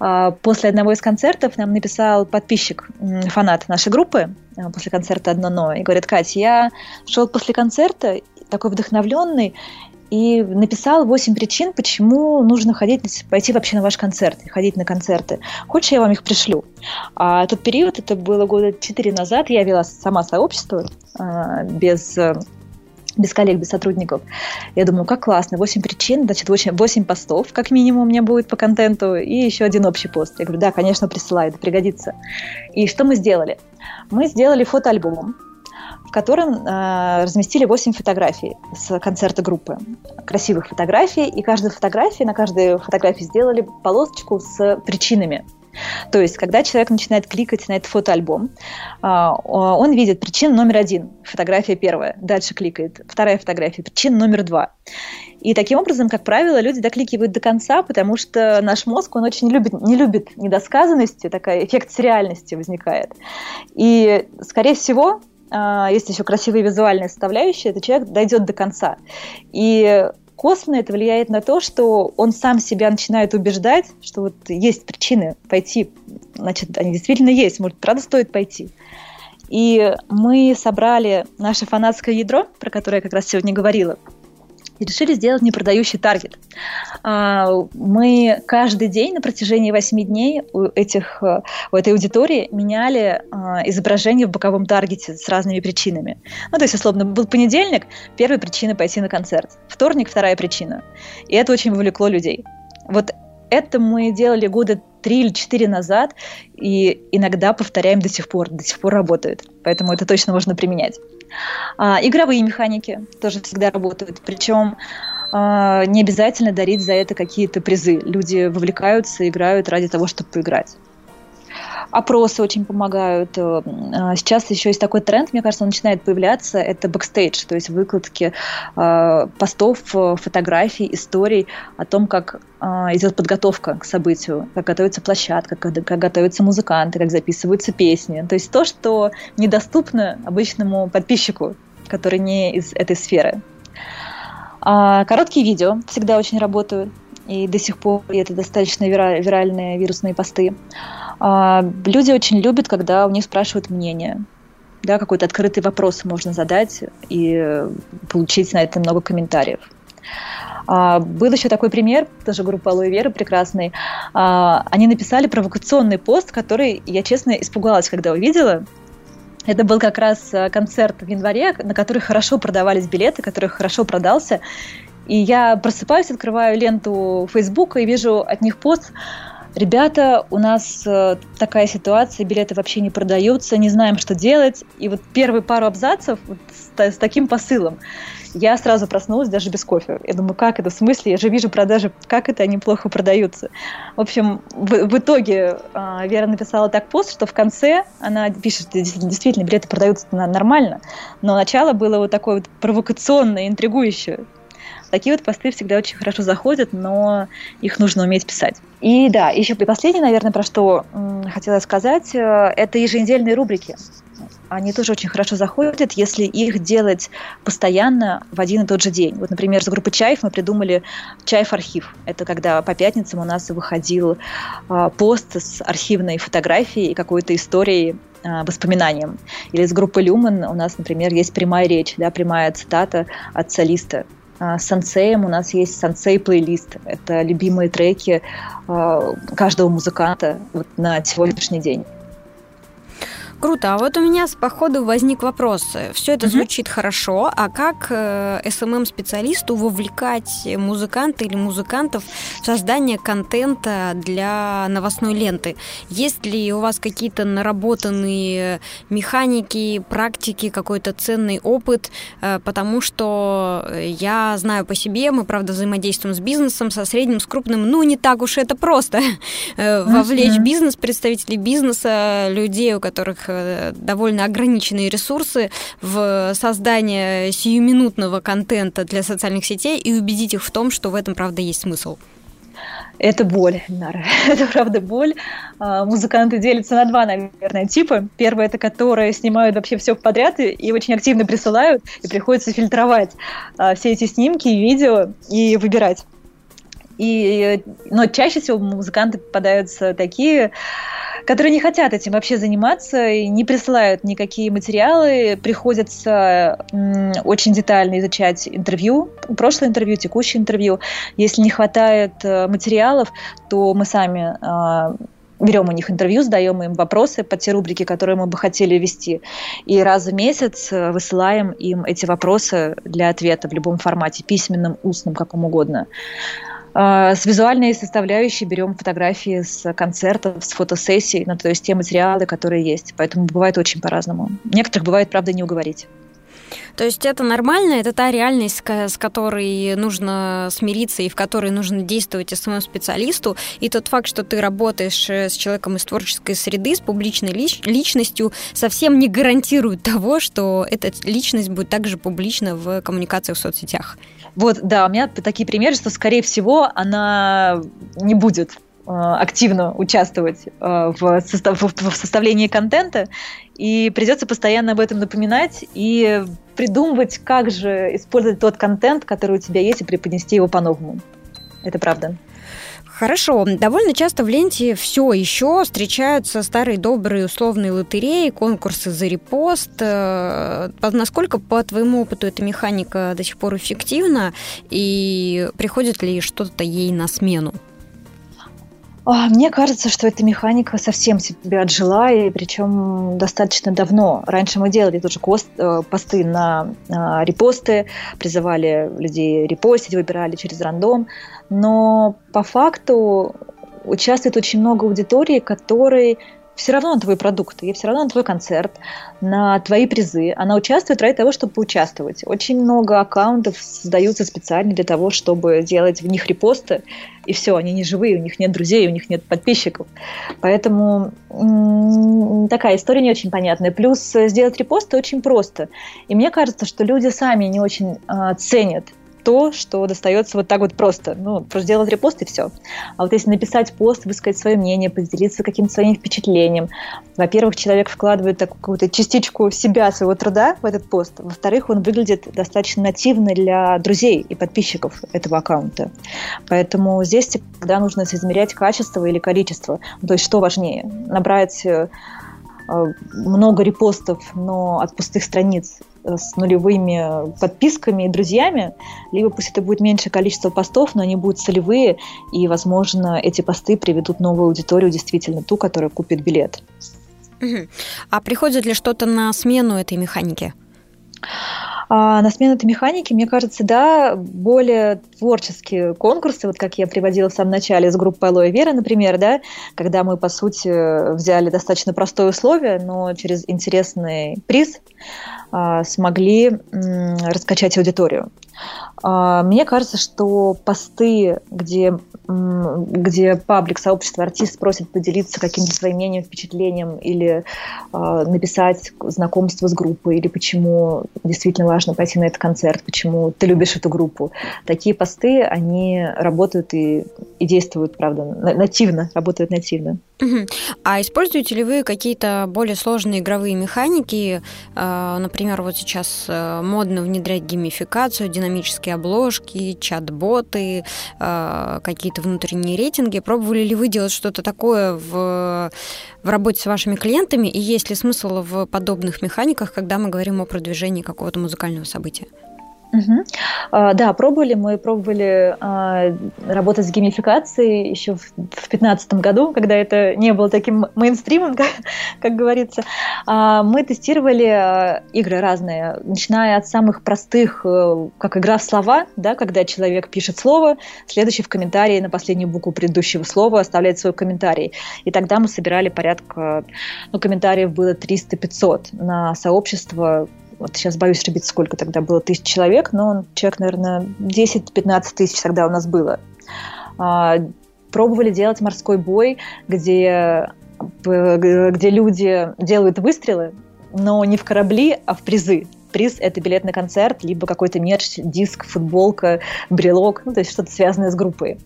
Э, после одного из концертов нам написал подписчик, фанат нашей группы, э, после концерта «Одно но», и говорит, Катя, я шел после концерта, такой вдохновленный, и написал 8 причин, почему нужно ходить, пойти вообще на ваш концерт, ходить на концерты. Хочешь, я вам их пришлю? А тот период, это было года 4 назад, я вела сама сообщество а, без без коллег, без сотрудников. Я думаю, как классно, 8 причин, значит, 8, 8 постов, как минимум, у меня будет по контенту, и еще один общий пост. Я говорю, да, конечно, присылай, это пригодится. И что мы сделали? Мы сделали фотоальбом, в котором э, разместили 8 фотографий с концерта группы. Красивых фотографий, и каждой фотографии, на каждой фотографии сделали полосочку с причинами. То есть, когда человек начинает кликать на этот фотоальбом, э, он видит причину номер один, фотография первая, дальше кликает, вторая фотография, причина номер два. И таким образом, как правило, люди докликивают до конца, потому что наш мозг, он очень любит, не любит недосказанности, такой эффект сериальности возникает. И, скорее всего, есть еще красивые визуальные составляющие, этот человек дойдет до конца. И косвенно это влияет на то, что он сам себя начинает убеждать, что вот есть причины пойти, значит, они действительно есть, может, правда стоит пойти. И мы собрали наше фанатское ядро, про которое я как раз сегодня говорила, и решили сделать непродающий таргет. А, мы каждый день на протяжении 8 дней у, этих, у этой аудитории меняли а, изображение в боковом таргете с разными причинами. Ну, то есть, условно, был понедельник, первая причина пойти на концерт, вторник, вторая причина. И это очень вовлекло людей. Вот это мы делали года три или четыре назад, и иногда повторяем до сих пор, до сих пор работает. Поэтому это точно можно применять. А, игровые механики тоже всегда работают. Причем а, не обязательно дарить за это какие-то призы. Люди вовлекаются, играют ради того, чтобы поиграть. Опросы очень помогают. Э, а, сейчас еще есть такой тренд, мне кажется, он начинает появляться. Это бэкстейдж, то есть выкладки а, постов, фотографий, историй о том, как идет подготовка к событию, как готовится площадка, как, как готовятся музыканты, как записываются песни. То есть то, что недоступно обычному подписчику, который не из этой сферы. А короткие видео всегда очень работают, и до сих пор это достаточно вира- виральные вирусные посты. А, люди очень любят, когда у них спрашивают мнение. Да, какой-то открытый вопрос можно задать и получить на это много комментариев. А, был еще такой пример, тоже группа Алоэ Вера прекрасный. А, они написали провокационный пост, который я, честно, испугалась, когда увидела. Это был как раз э, концерт в январе, на который хорошо продавались билеты, который хорошо продался. И я просыпаюсь, открываю ленту Фейсбука и вижу от них пост ребята, у нас э, такая ситуация, билеты вообще не продаются, не знаем, что делать. И вот первые пару абзацев вот с, с таким посылом я сразу проснулась даже без кофе. Я думаю, как это, в смысле? Я же вижу продажи, как это они плохо продаются. В общем, в, в итоге э, Вера написала так пост, что в конце она пишет, действительно, билеты продаются нормально, но начало было вот такое вот провокационное, интригующее. Такие вот посты всегда очень хорошо заходят, но их нужно уметь писать. И да, еще и последнее, наверное, про что хотела сказать, э, это еженедельные рубрики они тоже очень хорошо заходят, если их делать постоянно в один и тот же день. Вот, например, с группы Чаев мы придумали Чаев архив. Это когда по пятницам у нас выходил э, пост с архивной фотографией и какой-то историей э, воспоминанием. Или с группы Люман у нас, например, есть прямая речь, да, прямая цитата от солиста. С сансеем у нас есть сансей-плейлист. Это любимые треки э, каждого музыканта вот на сегодняшний день. Круто. А вот у меня по ходу возник вопрос. Все это угу. звучит хорошо, а как э, SMM-специалисту вовлекать музыканта или музыкантов в создание контента для новостной ленты? Есть ли у вас какие-то наработанные механики, практики, какой-то ценный опыт? Э, потому что я знаю по себе, мы, правда, взаимодействуем с бизнесом, со средним, с крупным, ну, не так уж это просто. Э, вовлечь бизнес, представителей бизнеса, людей, у которых Э, довольно ограниченные ресурсы в создание сиюминутного контента для социальных сетей и убедить их в том, что в этом, правда, есть смысл? Это боль, Нара. это правда боль. А, музыканты делятся на два, наверное, типа. Первый это которые снимают вообще все подряд и, и очень активно присылают, и приходится фильтровать а, все эти снимки и видео и выбирать. И, но чаще всего музыканты попадаются такие, которые не хотят этим вообще заниматься и не присылают никакие материалы, приходится очень детально изучать интервью, прошлое интервью, текущее интервью. Если не хватает э, материалов, то мы сами а, берем у них интервью, задаем им вопросы по те рубрики, которые мы бы хотели вести. И раз в месяц э, высылаем им эти вопросы для ответа в любом формате, письменном, устном, каком угодно. А, с визуальной составляющей берем фотографии с концертов, с фотосессий, ну, то есть те материалы, которые есть. Поэтому бывает очень по-разному. Некоторых бывает, правда, не уговорить. То есть это нормально, это та реальность, с которой нужно смириться и в которой нужно действовать самому специалисту. И тот факт, что ты работаешь э, с человеком из творческой среды, с публичной лич- личностью, совсем не гарантирует того, что эта личность будет также публична в коммуникациях в соцсетях. Вот, да, у меня такие примеры, что, скорее всего, она не будет активно участвовать э, в, состав, в составлении контента, и придется постоянно об этом напоминать и придумывать, как же использовать тот контент, который у тебя есть, и преподнести его по-новому. Это правда. Хорошо. Довольно часто в ленте все еще встречаются старые добрые условные лотереи, конкурсы за репост. Э, насколько, по твоему опыту, эта механика до сих пор эффективна? И приходит ли что-то ей на смену? А, мне кажется, что эта механика совсем себе отжила, и причем достаточно давно. Раньше мы делали тоже кост, э, посты на э, репосты, призывали людей репостить, выбирали через рандом, но по факту участвует очень много аудитории, которые все равно на твой продукт, ей все равно на твой концерт, на твои призы. Она участвует ради того, чтобы поучаствовать. Очень много аккаунтов создаются специально для того, чтобы делать в них репосты, и все, они не живые, у них нет друзей, у них нет подписчиков. Поэтому м- такая история не очень понятная. Плюс сделать репосты очень просто. И мне кажется, что люди сами не очень э, ценят то, что достается вот так вот просто. Ну, просто сделать репост и все. А вот если написать пост, высказать свое мнение, поделиться каким-то своим впечатлением, во-первых, человек вкладывает такую какую-то частичку себя, своего труда в этот пост. Во-вторых, он выглядит достаточно нативно для друзей и подписчиков этого аккаунта. Поэтому здесь всегда нужно измерять качество или количество. То есть что важнее? Набрать э, много репостов, но от пустых страниц с нулевыми подписками и друзьями, либо пусть это будет меньшее количество постов, но они будут целевые, и, возможно, эти посты приведут новую аудиторию, действительно ту, которая купит билет. А приходит ли что-то на смену этой механики? А на смену этой механики, мне кажется, да, более творческие конкурсы, вот как я приводила в самом начале с группой Алоэ Вера, например, да, когда мы, по сути, взяли достаточно простое условие, но через интересный приз а, смогли раскачать аудиторию. А, мне кажется, что посты, где, где паблик, сообщество, артист просит поделиться каким-то своим мнением, впечатлением или э, написать знакомство с группой, или почему действительно важно пойти на этот концерт, почему ты любишь эту группу. Такие посты, они работают и, и действуют, правда, нативно, работают нативно. А используете ли вы какие-то более сложные игровые механики? А, например, вот сейчас э, модно внедрять геймификацию, динамические обложки, чат-боты, а, какие-то внутренние рейтинги. Пробовали ли вы делать что-то такое в, в работе с вашими клиентами? И есть ли смысл в подобных механиках, когда мы говорим о продвижении какого-то музыкального события? Угу. Да, пробовали. Мы пробовали а, работать с геймификацией еще в 2015 году, когда это не было таким мейнстримом, как, как говорится. А, мы тестировали а, игры разные, начиная от самых простых, а, как игра в слова, да, когда человек пишет слово, следующий в комментарии на последнюю букву предыдущего слова оставляет свой комментарий. И тогда мы собирали порядка, ну, комментариев было 300-500 на сообщество вот сейчас боюсь ошибиться, сколько тогда было тысяч человек, но человек, наверное, 10-15 тысяч тогда у нас было. А, пробовали делать морской бой, где, где люди делают выстрелы, но не в корабли, а в призы приз – это билет на концерт, либо какой-то мерч, диск, футболка, брелок, ну, то есть что-то связанное с группой.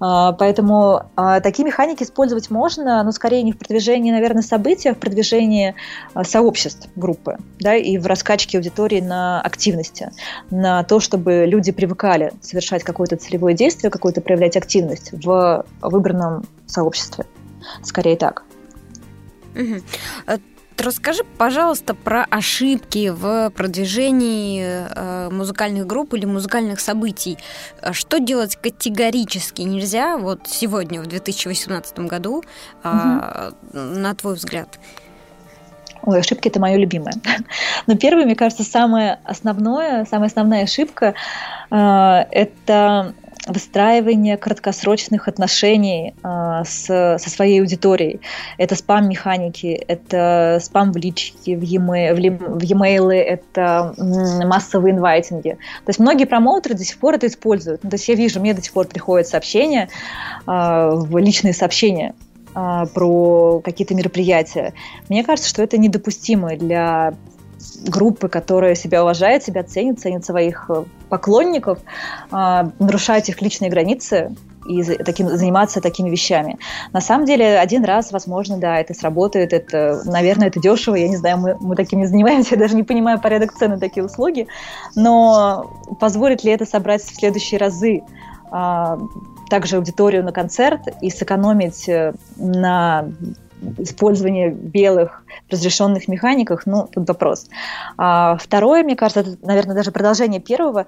А, поэтому а, такие механики использовать можно, но скорее не в продвижении, наверное, событий, а в продвижении а, сообществ группы, да, и в раскачке аудитории на активности, на то, чтобы люди привыкали совершать какое-то целевое действие, какую-то проявлять активность в выбранном сообществе. Скорее так. Угу. Расскажи, пожалуйста, про ошибки в продвижении э, музыкальных групп или музыкальных событий. Что делать категорически нельзя вот сегодня, в 2018 году, угу. на твой взгляд? Ой, ошибки это мое любимое. Но первое, мне кажется, самое основное, самая основная ошибка э, это выстраивание краткосрочных отношений э, с, со своей аудиторией. Это спам-механики, это спам в личке, в e-mail, в e-mail это массовые инвайтинги. То есть многие промоутеры до сих пор это используют. Ну, то есть я вижу, мне до сих пор приходят сообщения, э, в личные сообщения э, про какие-то мероприятия. Мне кажется, что это недопустимо для группы, которая себя уважает, себя ценит, ценит своих э, поклонников, а, нарушать их личные границы и таким, заниматься такими вещами. На самом деле, один раз, возможно, да, это сработает, это, наверное, это дешево, я не знаю, мы, мы таким не занимаемся, я даже не понимаю порядок цены такие услуги, но позволит ли это собрать в следующие разы а, также аудиторию на концерт и сэкономить э, на использование белых разрешенных механиках, ну, тут вопрос. А второе, мне кажется, это, наверное, даже продолжение первого,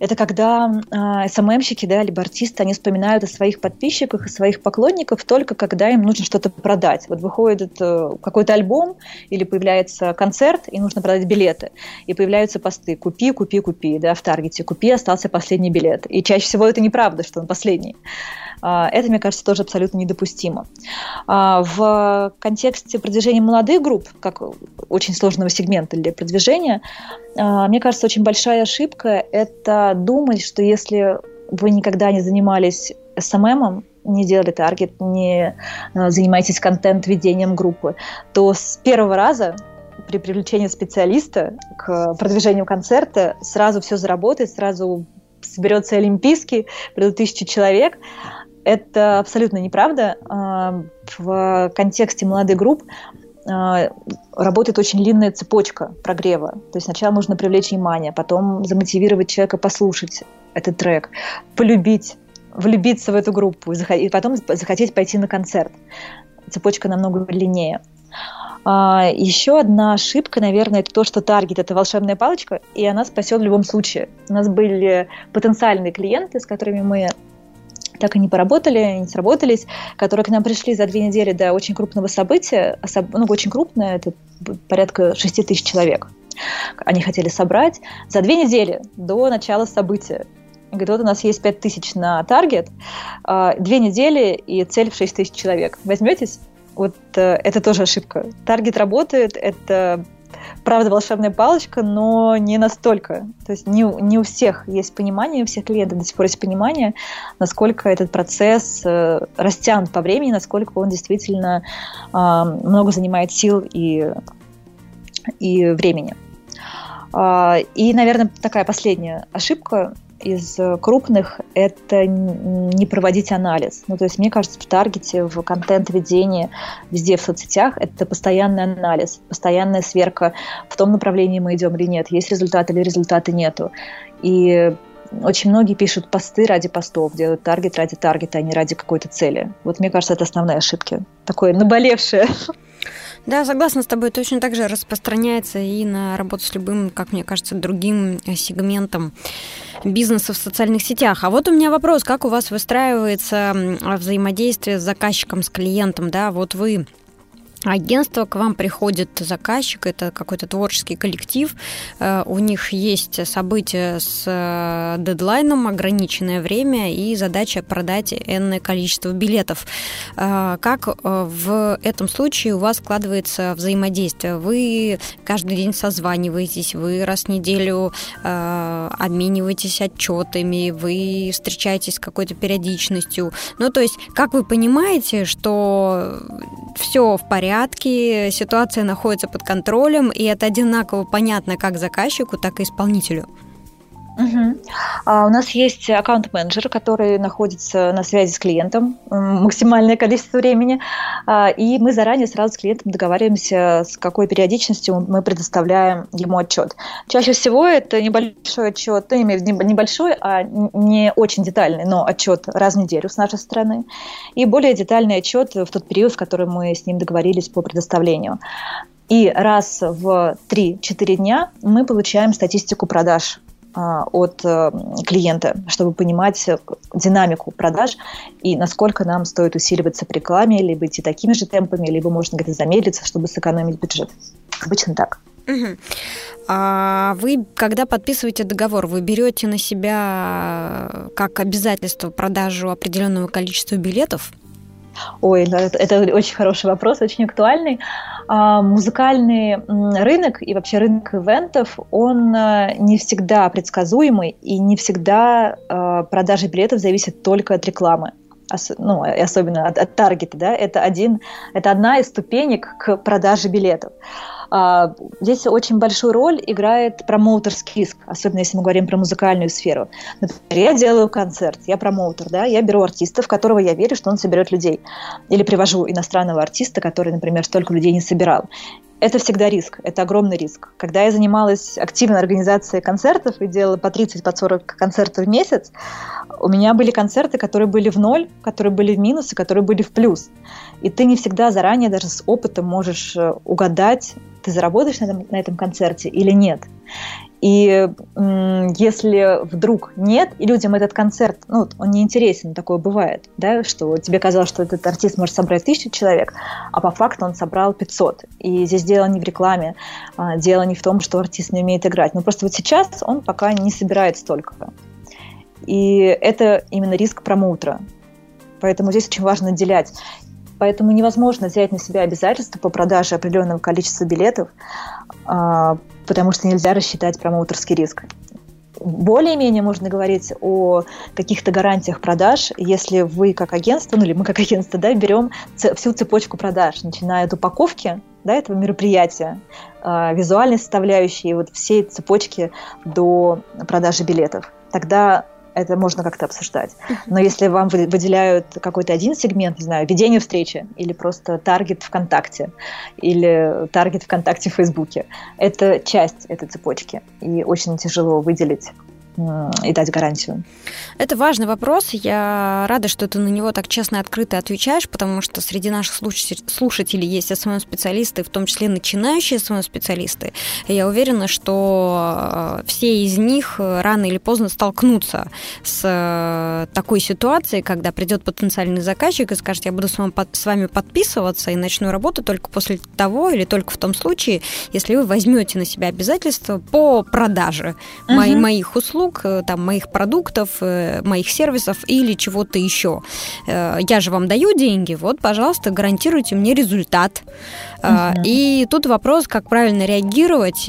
это когда э, СММщики, да, либо артисты, они вспоминают о своих подписчиках, о своих поклонниках только когда им нужно что-то продать. Вот выходит э, какой-то альбом или появляется концерт, и нужно продать билеты. И появляются посты «Купи, купи, купи», да, в Таргете «Купи, остался последний билет». И чаще всего это неправда, что он последний. А, это, мне кажется, тоже абсолютно недопустимо. А, в контексте продвижения молодых групп, как очень сложного сегмента для продвижения, а, мне кажется, очень большая ошибка – это думать, что если вы никогда не занимались SMM, не делали таргет, не занимаетесь контент-ведением группы, то с первого раза при привлечении специалиста к продвижению концерта сразу все заработает, сразу соберется олимпийский, придут тысячи человек. Это абсолютно неправда. А, в контексте молодых групп а, работает очень длинная цепочка прогрева. То есть сначала нужно привлечь внимание, потом замотивировать человека послушать этот трек, полюбить, влюбиться в эту группу и потом захотеть пойти на концерт. Цепочка намного длиннее. А, еще одна ошибка, наверное, это то, что таргет – это волшебная палочка, и она спасет в любом случае. У нас были потенциальные клиенты, с которыми мы так и не поработали, не сработались, которые к нам пришли за две недели до очень крупного события, ну, очень крупное, это порядка 6 тысяч человек. Они хотели собрать за две недели до начала события. Говорит, вот у нас есть 5 тысяч на таргет, а, две недели и цель в 6 тысяч человек. Возьметесь? Вот э, это тоже ошибка. Таргет работает, это правда волшебная палочка, но не настолько. То есть не, не у всех есть понимание, у всех клиентов до сих пор есть понимание, насколько этот процесс э, растянут по времени, насколько он действительно э, много занимает сил и, и времени. Э, и, наверное, такая последняя ошибка из крупных – это не проводить анализ. Ну, то есть, мне кажется, в таргете, в контент-ведении, везде в соцсетях – это постоянный анализ, постоянная сверка в том направлении мы идем или нет, есть результаты или результаты нету. И очень многие пишут посты ради постов, делают таргет ради таргета, а не ради какой-то цели. Вот мне кажется, это основные ошибки. Такое наболевшее. Да, согласна с тобой. Точно так же распространяется и на работу с любым, как мне кажется, другим э, сегментом бизнеса в социальных сетях. А вот у меня вопрос, как у вас выстраивается взаимодействие с заказчиком, с клиентом, да, вот вы агентство, к вам приходит заказчик, это какой-то творческий коллектив, э, у них есть события с э, дедлайном, ограниченное время и задача продать энное количество билетов. Э, как в этом случае у вас складывается взаимодействие? Вы каждый день созваниваетесь, вы раз в неделю обмениваетесь отчетами, вы встречаетесь с какой-то периодичностью. Ну, то есть, как вы понимаете, что все в порядке, порядке, ситуация находится под контролем, и это одинаково понятно как заказчику, так и исполнителю. Угу. А у нас есть аккаунт-менеджер, который находится на связи с клиентом максимальное количество времени, а, и мы заранее сразу с клиентом договариваемся, с какой периодичностью мы предоставляем ему отчет. Чаще всего это небольшой отчет, ну, имею в виду небольшой, а не очень детальный, но отчет раз в неделю с нашей стороны, и более детальный отчет в тот период, в который мы с ним договорились по предоставлению. И раз в 3-4 дня мы получаем статистику продаж от э, клиента, чтобы понимать динамику продаж и насколько нам стоит усиливаться в рекламе, либо идти такими же темпами, либо можно где-то замедлиться, чтобы сэкономить бюджет. Обычно так. Угу. А вы, когда подписываете договор, вы берете на себя как обязательство продажу определенного количества билетов? Ой, это, очень хороший вопрос, очень актуальный. А, музыкальный рынок и вообще рынок ивентов, он а, не всегда предсказуемый, и не всегда а, продажи билетов зависят только от рекламы ну, особенно от, от таргета, да, это, один, это одна из ступенек к продаже билетов. А, здесь очень большую роль играет промоутерский риск, особенно если мы говорим про музыкальную сферу. Например, я делаю концерт, я промоутер, да, я беру артиста, в которого я верю, что он соберет людей. Или привожу иностранного артиста, который, например, столько людей не собирал это всегда риск, это огромный риск. Когда я занималась активной организацией концертов и делала по 30, по 40 концертов в месяц, у меня были концерты, которые были в ноль, которые были в минус и которые были в плюс. И ты не всегда заранее даже с опытом можешь э, угадать, ты заработаешь на этом, на этом концерте или нет. И если вдруг нет, и людям этот концерт, ну, он не интересен, такое бывает, да, что тебе казалось, что этот артист может собрать тысячу человек, а по факту он собрал 500. И здесь дело не в рекламе, а дело не в том, что артист не умеет играть. Но просто вот сейчас он пока не собирает столько. И это именно риск промоутера. Поэтому здесь очень важно отделять. Поэтому невозможно взять на себя обязательства по продаже определенного количества билетов, потому что нельзя рассчитать промоутерский риск. Более-менее можно говорить о каких-то гарантиях продаж, если вы как агентство, ну или мы как агентство, да, берем всю цепочку продаж, начиная от упаковки да, этого мероприятия, э, визуальной составляющей, вот всей цепочки до продажи билетов. Тогда это можно как-то обсуждать. Но если вам выделяют какой-то один сегмент, не знаю, ведение встречи, или просто таргет ВКонтакте, или таргет ВКонтакте в Фейсбуке, это часть этой цепочки. И очень тяжело выделить и дать гарантию. Это важный вопрос. Я рада, что ты на него так честно и открыто отвечаешь, потому что среди наших слушателей есть SMM-специалисты, в том числе начинающие SMM-специалисты. И я уверена, что э, все из них рано или поздно столкнутся с э, такой ситуацией, когда придет потенциальный заказчик и скажет, я буду с вами, подписываться и начну работу только после того или только в том случае, если вы возьмете на себя обязательства по продаже uh-huh. моих услуг услуг, э, там, моих продуктов, э, моих сервисов или чего-то еще. Э, я же вам даю деньги, вот, пожалуйста, гарантируйте мне результат. Угу. И тут вопрос, как правильно реагировать.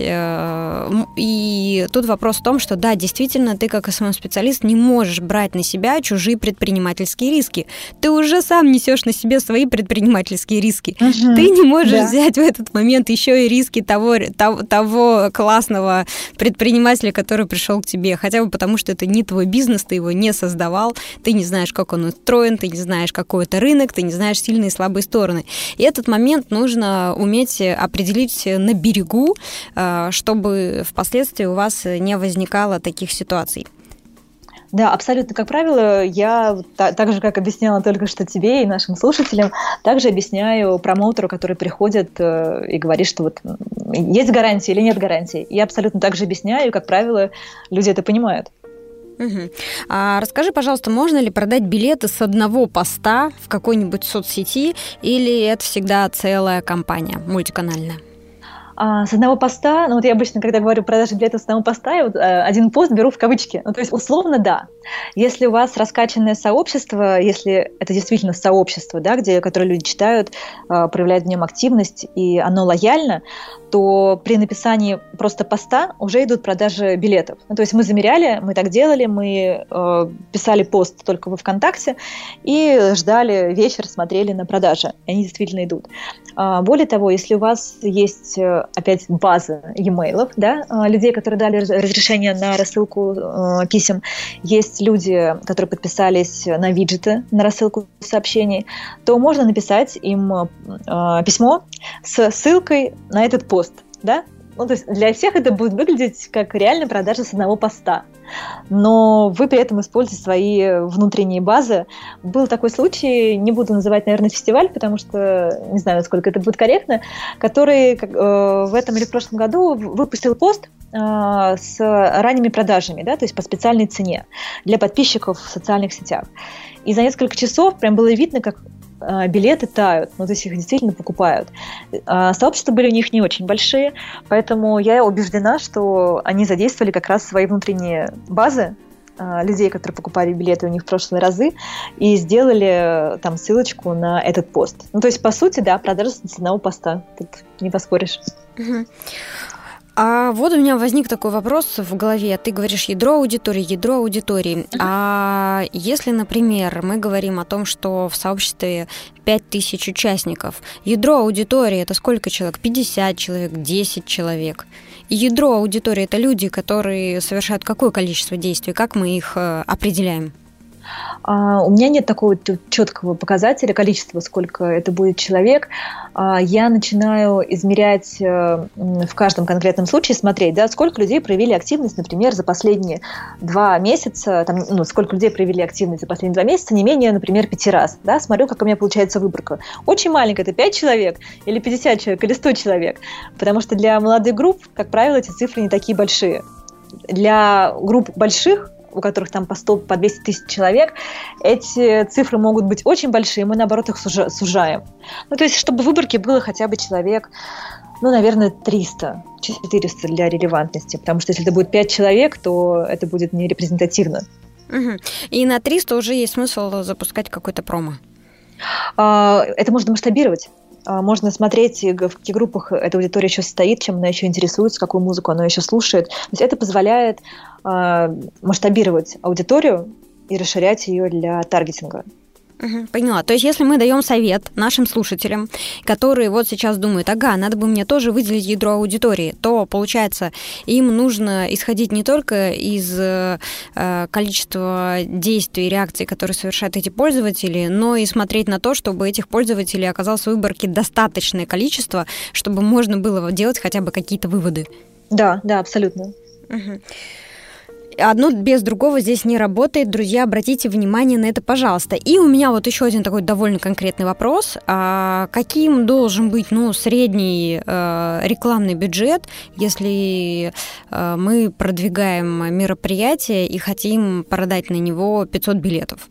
И тут вопрос в том, что да, действительно, ты как SMM-специалист не можешь брать на себя чужие предпринимательские риски. Ты уже сам несешь на себе свои предпринимательские риски. Угу. Ты не можешь да. взять в этот момент еще и риски того, того, того классного предпринимателя, который пришел к тебе хотя бы потому, что это не твой бизнес, ты его не создавал, ты не знаешь, как он устроен, ты не знаешь, какой это рынок, ты не знаешь сильные и слабые стороны. И этот момент нужно уметь определить на берегу, э, чтобы впоследствии у вас не возникало таких ситуаций. Да, абсолютно. Как правило, я так, так же, как объясняла только что тебе и нашим слушателям, также объясняю промоутеру, который приходит э, и говорит, что вот есть гарантия или нет гарантии. Я абсолютно так же объясняю, и, как правило, люди это понимают. А расскажи, пожалуйста, можно ли продать билеты с одного поста в какой-нибудь соцсети, или это всегда целая компания мультиканальная? А, с одного поста, ну вот я обычно, когда говорю продажи билетов с одного поста, я вот а, один пост беру в кавычки. Ну, то есть, условно, да. Если у вас раскачанное сообщество, если это действительно сообщество, да, где, которое люди читают, а, проявляют в нем активность, и оно лояльно, то при написании просто поста уже идут продажи билетов. Ну, то есть мы замеряли, мы так делали, мы э, писали пост только во ВКонтакте и ждали вечер, смотрели на продажи. Они действительно идут. А, более того, если у вас есть э, опять база e-mail, да, а, людей, которые дали разрешение на рассылку э, писем, есть люди, которые подписались на виджеты на рассылку сообщений, то можно написать им э, письмо с ссылкой на этот пост, да, ну, то есть для всех это будет выглядеть как реально продажа с одного поста. Но вы при этом используете свои внутренние базы. Был такой случай, не буду называть, наверное, фестиваль, потому что не знаю, насколько это будет корректно, который э, в этом или в прошлом году выпустил пост э, с ранними продажами, да, то есть по специальной цене для подписчиков в социальных сетях. И за несколько часов прям было видно, как билеты тают, ну, то есть их действительно покупают. А сообщества были у них не очень большие, поэтому я убеждена, что они задействовали как раз свои внутренние базы, а, людей, которые покупали билеты у них в прошлые разы, и сделали там ссылочку на этот пост. Ну, то есть, по сути, да, продажа с одного поста. Тут не поспоришь. А вот у меня возник такой вопрос в голове. Ты говоришь ядро аудитории, ядро аудитории. Uh-huh. А если, например, мы говорим о том, что в сообществе 5000 участников, ядро аудитории это сколько человек? 50 человек, 10 человек. И ядро аудитории это люди, которые совершают какое количество действий? Как мы их э, определяем? А, у меня нет такого четкого показателя, количества, сколько это будет человек. А, я начинаю измерять э, в каждом конкретном случае, смотреть, да, сколько людей проявили активность, например, за последние два месяца, там, ну, сколько людей проявили активность за последние два месяца, не менее, например, пяти раз. Да, смотрю, как у меня получается выборка. Очень маленькая, это 5 человек, или 50 человек, или 100 человек. Потому что для молодых групп, как правило, эти цифры не такие большие. Для групп больших у которых там по 100, по 200 тысяч человек, эти цифры могут быть очень большие, мы, наоборот, их сужаем. Ну, то есть, чтобы в выборке было хотя бы человек, ну, наверное, 300, 400 для релевантности, потому что если это будет 5 человек, то это будет не репрезентативно. Угу. И на 300 уже есть смысл запускать какой-то промо? А, это можно масштабировать. А, можно смотреть, в каких группах эта аудитория еще состоит, чем она еще интересуется, какую музыку она еще слушает. То есть это позволяет а, масштабировать аудиторию и расширять ее для таргетинга. Угу, поняла. То есть, если мы даем совет нашим слушателям, которые вот сейчас думают, ага, надо бы мне тоже выделить ядро аудитории, то получается, им нужно исходить не только из э, количества действий и реакций, которые совершают эти пользователи, но и смотреть на то, чтобы этих пользователей оказалось в выборке достаточное количество, чтобы можно было делать хотя бы какие-то выводы. Да, да, абсолютно. Угу. Одно без другого здесь не работает. Друзья, обратите внимание на это, пожалуйста. И у меня вот еще один такой довольно конкретный вопрос. А каким должен быть ну, средний э, рекламный бюджет, если э, мы продвигаем мероприятие и хотим продать на него 500 билетов?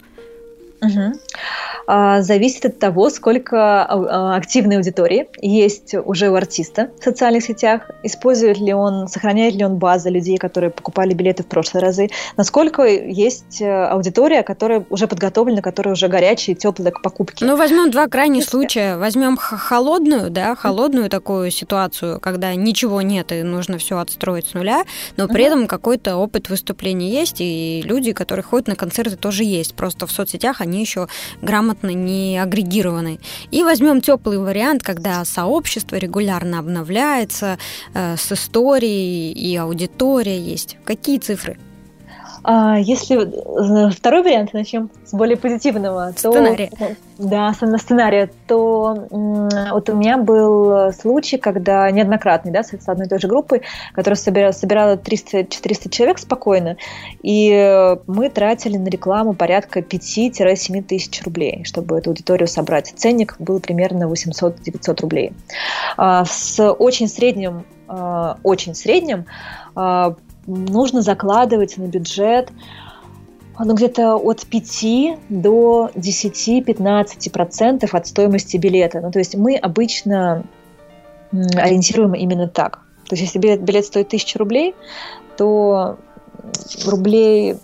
Угу. Зависит от того, сколько а, активной аудитории есть уже у артиста в социальных сетях, использует ли он, сохраняет ли он базы людей, которые покупали билеты в прошлые разы, насколько есть э, аудитория, которая уже подготовлена, которая уже горячая и теплая к покупке. Ну, возьмем два крайних случая. Возьмем холодную, да, холодную такую ситуацию, когда ничего нет и нужно все отстроить с нуля, но при этом какой-то опыт выступления есть, и люди, которые ходят на концерты, тоже есть. Просто в соцсетях они они еще грамотно не агрегированы. И возьмем теплый вариант, когда сообщество регулярно обновляется э, с историей и аудитория есть. Какие цифры? А, если э, второй вариант, начнем с более позитивного, то... Сценария. Да, на сценария, то вот у меня был случай, когда неоднократный, да, с одной и той же группой, которая собирала, собирала 300-400 человек спокойно, и мы тратили на рекламу порядка 5-7 тысяч рублей, чтобы эту аудиторию собрать. Ценник был примерно 800-900 рублей. А, с очень средним а, очень средним нужно закладывать на бюджет ну, где-то от 5 до 10-15% от стоимости билета. Ну, то есть мы обычно ориентируем именно так. То есть если билет, билет стоит 1000 рублей, то рублей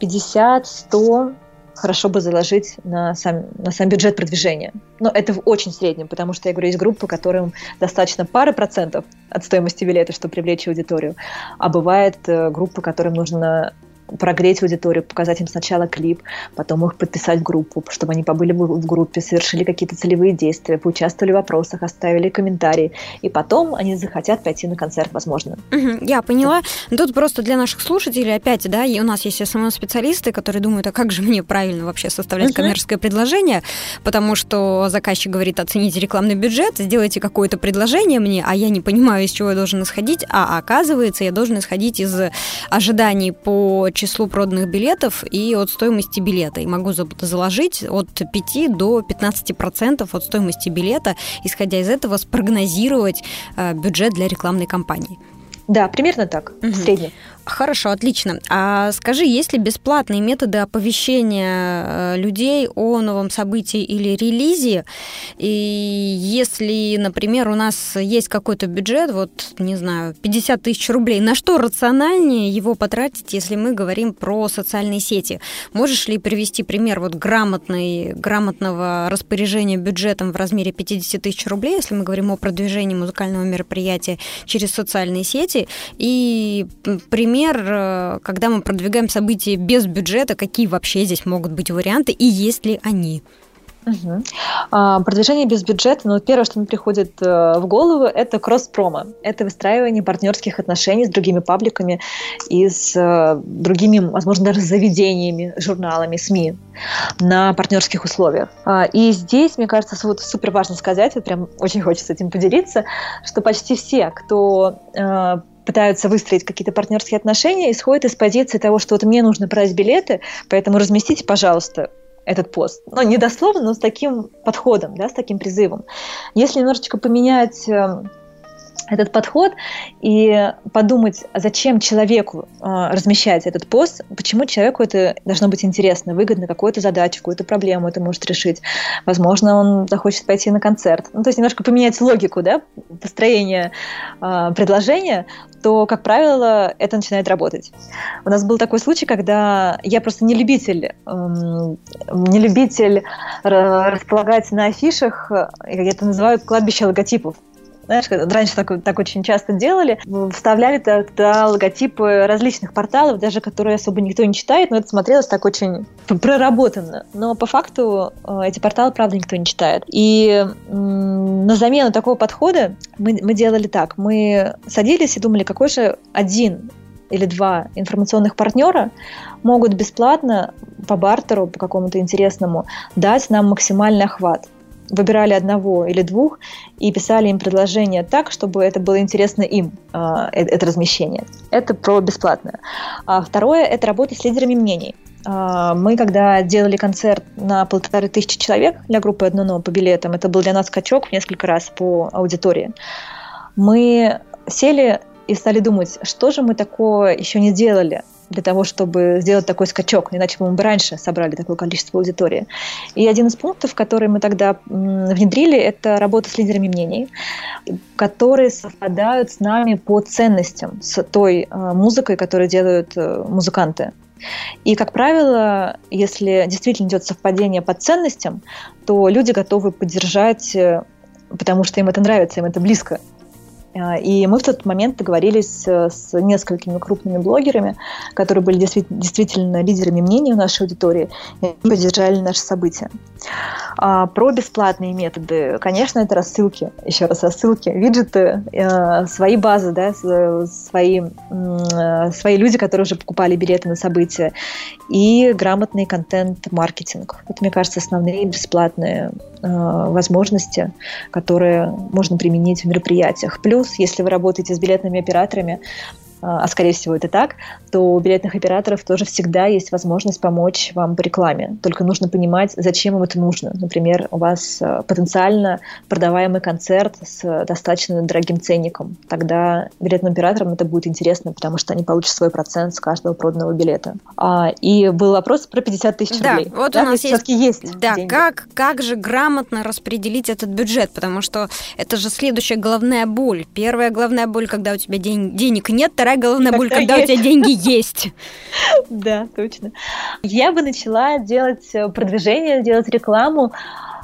50-100 хорошо бы заложить на сам, на сам бюджет продвижения. Но это в очень среднем, потому что, я говорю, есть группы, которым достаточно пары процентов от стоимости билета, чтобы привлечь аудиторию, а бывает э, группы, которым нужно прогреть аудиторию, показать им сначала клип, потом их подписать в группу, чтобы они побыли в группе, совершили какие-то целевые действия, поучаствовали в вопросах, оставили комментарии, и потом они захотят пойти на концерт, возможно. Я поняла. Тут просто для наших слушателей опять, да, и у нас есть СММ-специалисты, которые думают, а как же мне правильно вообще составлять коммерческое предложение, потому что заказчик говорит, оцените рекламный бюджет, сделайте какое-то предложение мне, а я не понимаю, из чего я должен исходить, а оказывается, я должен исходить из ожиданий по числу проданных билетов и от стоимости билета. И могу заложить от 5 до 15 процентов от стоимости билета, исходя из этого спрогнозировать э, бюджет для рекламной кампании. Да, примерно так, угу. средний. Хорошо, отлично. А скажи, есть ли бесплатные методы оповещения э, людей о новом событии или релизе? И если, например, у нас есть какой-то бюджет, вот, не знаю, 50 тысяч рублей, на что рациональнее его потратить, если мы говорим про социальные сети? Можешь ли привести пример вот грамотной, грамотного распоряжения бюджетом в размере 50 тысяч рублей, если мы говорим о продвижении музыкального мероприятия через социальные сети? И пример пример, э, когда мы продвигаем события без бюджета, какие вообще здесь могут быть варианты и есть ли они? Угу. Продвижение без бюджета, ну, первое, что мне приходит э, в голову, это кросс-промо. Это выстраивание партнерских отношений с другими пабликами и с э, другими, возможно, даже заведениями, журналами, СМИ на партнерских условиях. А, и здесь, мне кажется, вот супер важно сказать, вот прям очень хочется этим поделиться, что почти все, кто э, пытаются выстроить какие-то партнерские отношения, исходят из позиции того, что вот мне нужно продать билеты, поэтому разместите, пожалуйста, этот пост. Ну, не дословно, но с таким подходом, да, с таким призывом. Если немножечко поменять э, этот подход и подумать, зачем человеку э, размещать этот пост, почему человеку это должно быть интересно, выгодно, какую-то задачу, какую-то проблему это может решить. Возможно, он захочет пойти на концерт. Ну, то есть немножко поменять логику да, построения э, предложения, то, как правило, это начинает работать. У нас был такой случай, когда я просто не любитель, э, не любитель располагать на афишах, я это называю кладбище логотипов. Знаешь, раньше так, так очень часто делали, вставляли туда логотипы различных порталов, даже которые особо никто не читает, но это смотрелось так очень проработанно. Но по факту э, эти порталы, правда, никто не читает. И на замену такого подхода мы, мы делали так. Мы садились и думали, какой же один или два информационных партнера могут бесплатно по бартеру, по какому-то интересному, дать нам максимальный охват выбирали одного или двух и писали им предложение так, чтобы это было интересно им, а, э, это размещение. Это про бесплатное. А второе – это работа с лидерами мнений. А, мы, когда делали концерт на полторы тысячи человек для группы «Одно но» по билетам, это был для нас скачок в несколько раз по аудитории. Мы сели и стали думать, что же мы такого еще не делали – для того, чтобы сделать такой скачок, иначе мы бы раньше собрали такое количество аудитории. И один из пунктов, который мы тогда внедрили, это работа с лидерами мнений, которые совпадают с нами по ценностям, с той э, музыкой, которую делают э, музыканты. И, как правило, если действительно идет совпадение по ценностям, то люди готовы поддержать, э, потому что им это нравится, им это близко. А, и мы в тот момент договорились э, с несколькими крупными блогерами, которые были действительно лидерами мнений в нашей аудитории, и поддержали наши события. А, про бесплатные методы, конечно, это рассылки, еще раз рассылки, виджеты, э, свои базы, да, свои, э, свои люди, которые уже покупали билеты на события, и грамотный контент-маркетинг. Это, мне кажется, основные бесплатные возможности, которые можно применить в мероприятиях. Плюс плюс, если вы работаете с билетными операторами, а, скорее всего это так, то у билетных операторов тоже всегда есть возможность помочь вам по рекламе. Только нужно понимать, зачем им это нужно. Например, у вас а, потенциально продаваемый концерт с достаточно дорогим ценником. Тогда билетным операторам это будет интересно, потому что они получат свой процент с каждого проданного билета. А, и был вопрос про 50 тысяч да, рублей. Вот да, у нас есть, есть да, как, как же грамотно распределить этот бюджет, потому что это же следующая головная боль. Первая головная боль, когда у тебя день, денег нет, вторая головная боль, когда есть. у тебя деньги есть. Да, точно. Я бы начала делать э, продвижение, делать рекламу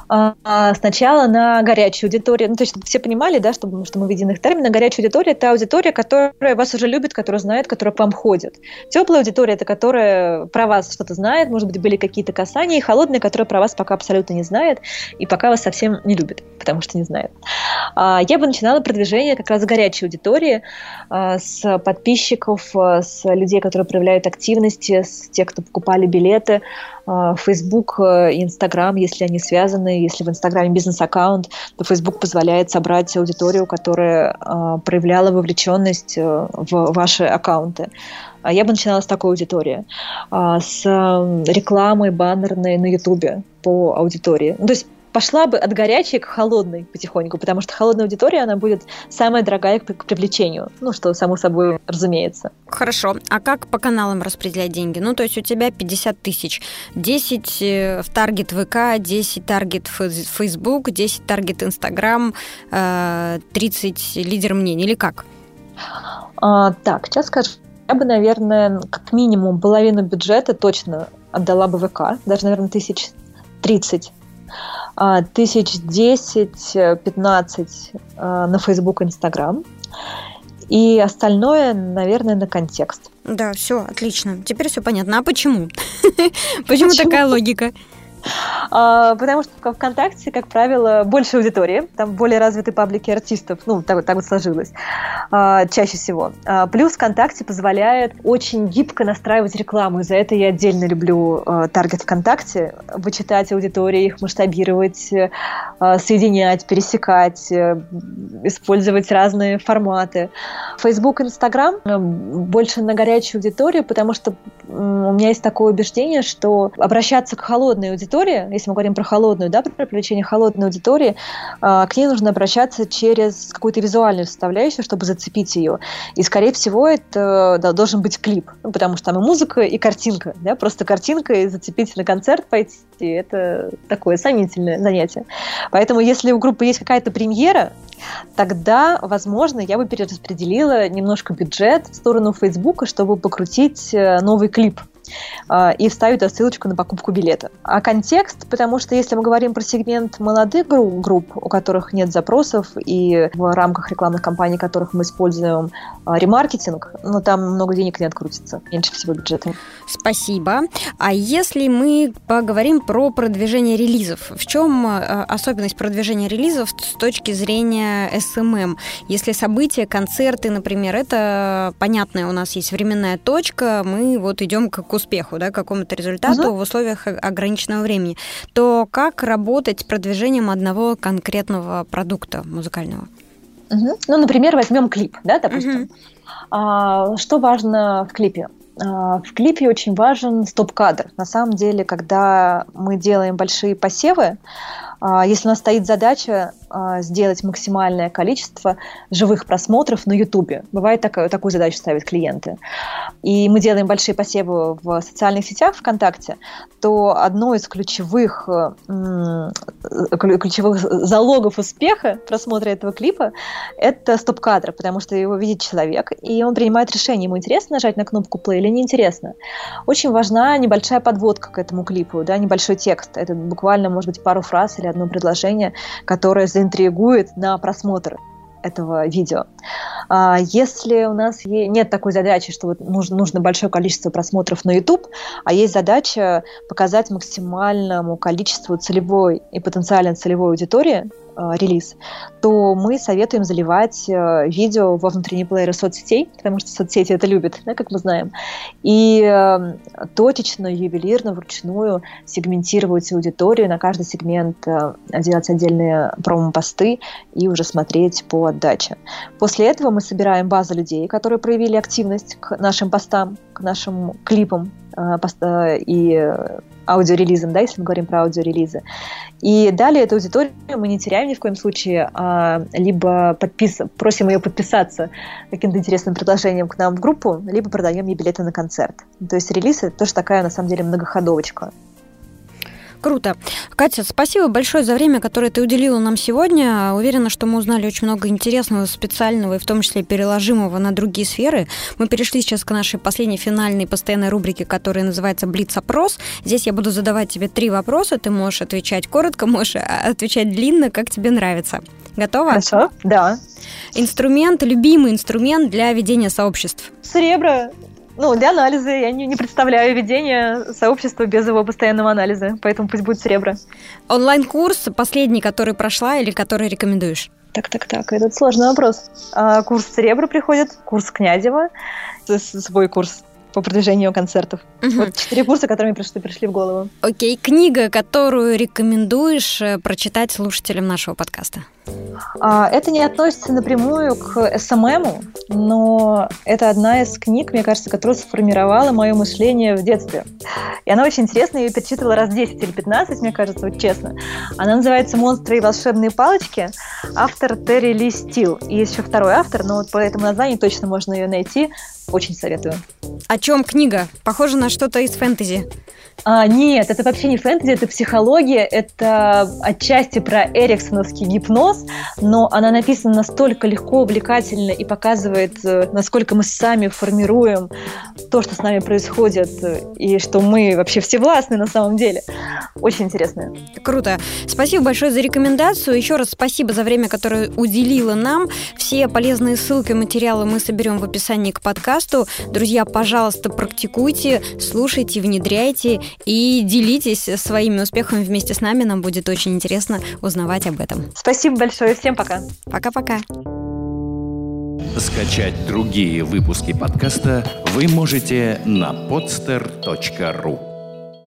а, сначала на горячую аудиторию. Ну, то есть, чтобы все понимали, да, чтобы, что мы в единых терминах. Горячая аудитория – это аудитория, которая вас уже любит, которая знает, которая к вам ходит. Теплая аудитория – это которая про вас что-то знает, может быть, были какие-то касания. И холодная, которая про вас пока абсолютно не знает и пока вас совсем не любит, потому что не знает. А, я бы начинала продвижение как раз с горячей аудитории, а, с подписчиков, с людей, которые проявляют активности, с тех, кто покупали билеты, Facebook Instagram, если они связаны, если в Инстаграме бизнес-аккаунт, то Facebook позволяет собрать аудиторию, которая проявляла вовлеченность в ваши аккаунты. А я бы начинала с такой аудитории, с рекламой баннерной на Ютубе по аудитории. Ну, то есть пошла бы от горячей к холодной потихоньку, потому что холодная аудитория, она будет самая дорогая к, к привлечению. Ну, что само собой разумеется. Хорошо. А как по каналам распределять деньги? Ну, то есть у тебя 50 тысяч. 10 э, в таргет ВК, 10 таргет Facebook, 10 таргет Инстаграм, 30 лидер мнений или как? А, так, сейчас скажу. Я бы, наверное, как минимум половину бюджета точно отдала бы ВК, даже, наверное, тысяч 30 а, тысяч десять-пятнадцать а, на Facebook, Instagram. И остальное, наверное, на контекст. Да, все, отлично. Теперь все понятно. А почему? Почему такая логика? А, потому что ВКонтакте, как правило, больше аудитории, там более развиты паблики артистов, ну, так, так вот сложилось, а, чаще всего. А, плюс ВКонтакте позволяет очень гибко настраивать рекламу, и за это я отдельно люблю таргет ВКонтакте, вычитать аудитории, их масштабировать, соединять, пересекать, э, использовать разные форматы. Facebook, Instagram э, больше на горячую аудиторию, потому что у меня есть такое убеждение, что обращаться к холодной аудитории аудитория, если мы говорим про холодную, да, про привлечение холодной аудитории, к ней нужно обращаться через какую-то визуальную составляющую, чтобы зацепить ее. И, скорее всего, это да, должен быть клип, ну, потому что там и музыка, и картинка. Да? Просто картинка и зацепить на концерт пойти – это такое сомнительное занятие. Поэтому, если у группы есть какая-то премьера, тогда, возможно, я бы перераспределила немножко бюджет в сторону Фейсбука, чтобы покрутить э, новый клип а, и вставить туда ссылочку на покупку билета. А контекст, потому что если мы говорим про сегмент молодых групп, у которых нет запросов, и в рамках рекламных кампаний, которых мы используем а, ремаркетинг, ну там много денег не открутится, меньше всего бюджета. Спасибо. А если мы поговорим про продвижение релизов, в чем а, особенность продвижения релизов с точки зрения SMM? Если события, концерты, например, это понятная у нас есть временная точка, мы вот идем к успеху, да, к какому-то результату угу. в условиях ограниченного времени, то как работать с продвижением одного конкретного продукта музыкального? Угу. Ну, например, возьмем клип, да, допустим. Угу. А, что важно в клипе? А, в клипе очень важен стоп-кадр. На самом деле, когда мы делаем большие посевы, а, если у нас стоит задача а, сделать максимальное количество живых просмотров на Ютубе, бывает такая, такую задачу ставят клиенты, и мы делаем большие посевы в социальных сетях ВКонтакте, то одно из ключевых, ключевых залогов успеха просмотра этого клипа – это стоп-кадр, потому что его видит человек, и он принимает решение, ему интересно нажать на кнопку play или неинтересно. Очень важна небольшая подводка к этому клипу, да, небольшой текст. Это буквально, может быть, пару фраз или одно предложение, которое заинтригует на просмотр этого видео. А, если у нас нет такой задачи, что вот нужно, нужно большое количество просмотров на YouTube, а есть задача показать максимальному количеству целевой и потенциально целевой аудитории релиз, то мы советуем заливать э, видео во внутренние плееры соцсетей, потому что соцсети это любят, да, как мы знаем, и э, точечно, ювелирно, вручную сегментировать аудиторию, на каждый сегмент делать отдельные промо-посты и уже смотреть по отдаче. После этого мы собираем базу людей, которые проявили активность к нашим постам, к нашим клипам и аудиорелизом, да, если мы говорим про аудиорелизы. И далее эту аудиторию мы не теряем ни в коем случае, а либо подпис... просим ее подписаться каким-то интересным предложением к нам в группу, либо продаем ей билеты на концерт. То есть релиз это тоже такая, на самом деле, многоходовочка. Круто. Катя, спасибо большое за время, которое ты уделила нам сегодня. Уверена, что мы узнали очень много интересного, специального и в том числе переложимого на другие сферы. Мы перешли сейчас к нашей последней финальной постоянной рубрике, которая называется «Блиц-опрос». Здесь я буду задавать тебе три вопроса. Ты можешь отвечать коротко, можешь а, отвечать длинно, как тебе нравится. Готова? Хорошо, да. Инструмент, любимый инструмент для ведения сообществ? Серебро. Ну, для анализа я не, не представляю ведение сообщества без его постоянного анализа, поэтому пусть будет серебро. Онлайн-курс последний, который прошла или который рекомендуешь? Так, так, так, этот сложный вопрос. А, курс серебра приходит, курс Князева, свой курс по продвижению концертов. Угу. Вот четыре курса, которые мне пришли, пришли в голову. Окей, книга, которую рекомендуешь э, прочитать слушателям нашего подкаста? А, это не относится напрямую к СММу, но это одна из книг, мне кажется, которая сформировала мое мышление в детстве. И она очень интересная, я ее перечитывала раз 10 или 15, мне кажется, вот честно. Она называется «Монстры и волшебные палочки». Автор Терри Ли Стил. И есть еще второй автор, но вот по этому названию точно можно ее найти. Очень советую. О чем книга? Похоже на что-то из фэнтези. А, нет, это вообще не фэнтези, это психология, это отчасти про эриксоновский гипноз, но она написана настолько легко, увлекательно и показывает, э, насколько мы сами формируем то, что с нами происходит, и что мы вообще всевластны на самом деле. Очень интересно. Круто. Спасибо большое за рекомендацию. Еще раз спасибо за время, которое уделила нам. Все полезные ссылки и материалы мы соберем в описании к подкасту. Друзья, пожалуйста, практикуйте, слушайте, внедряйте и делитесь своими успехами вместе с нами. Нам будет очень интересно узнавать об этом. Спасибо большое. Всем пока. Пока-пока. Скачать другие выпуски подкаста вы можете на podster.ru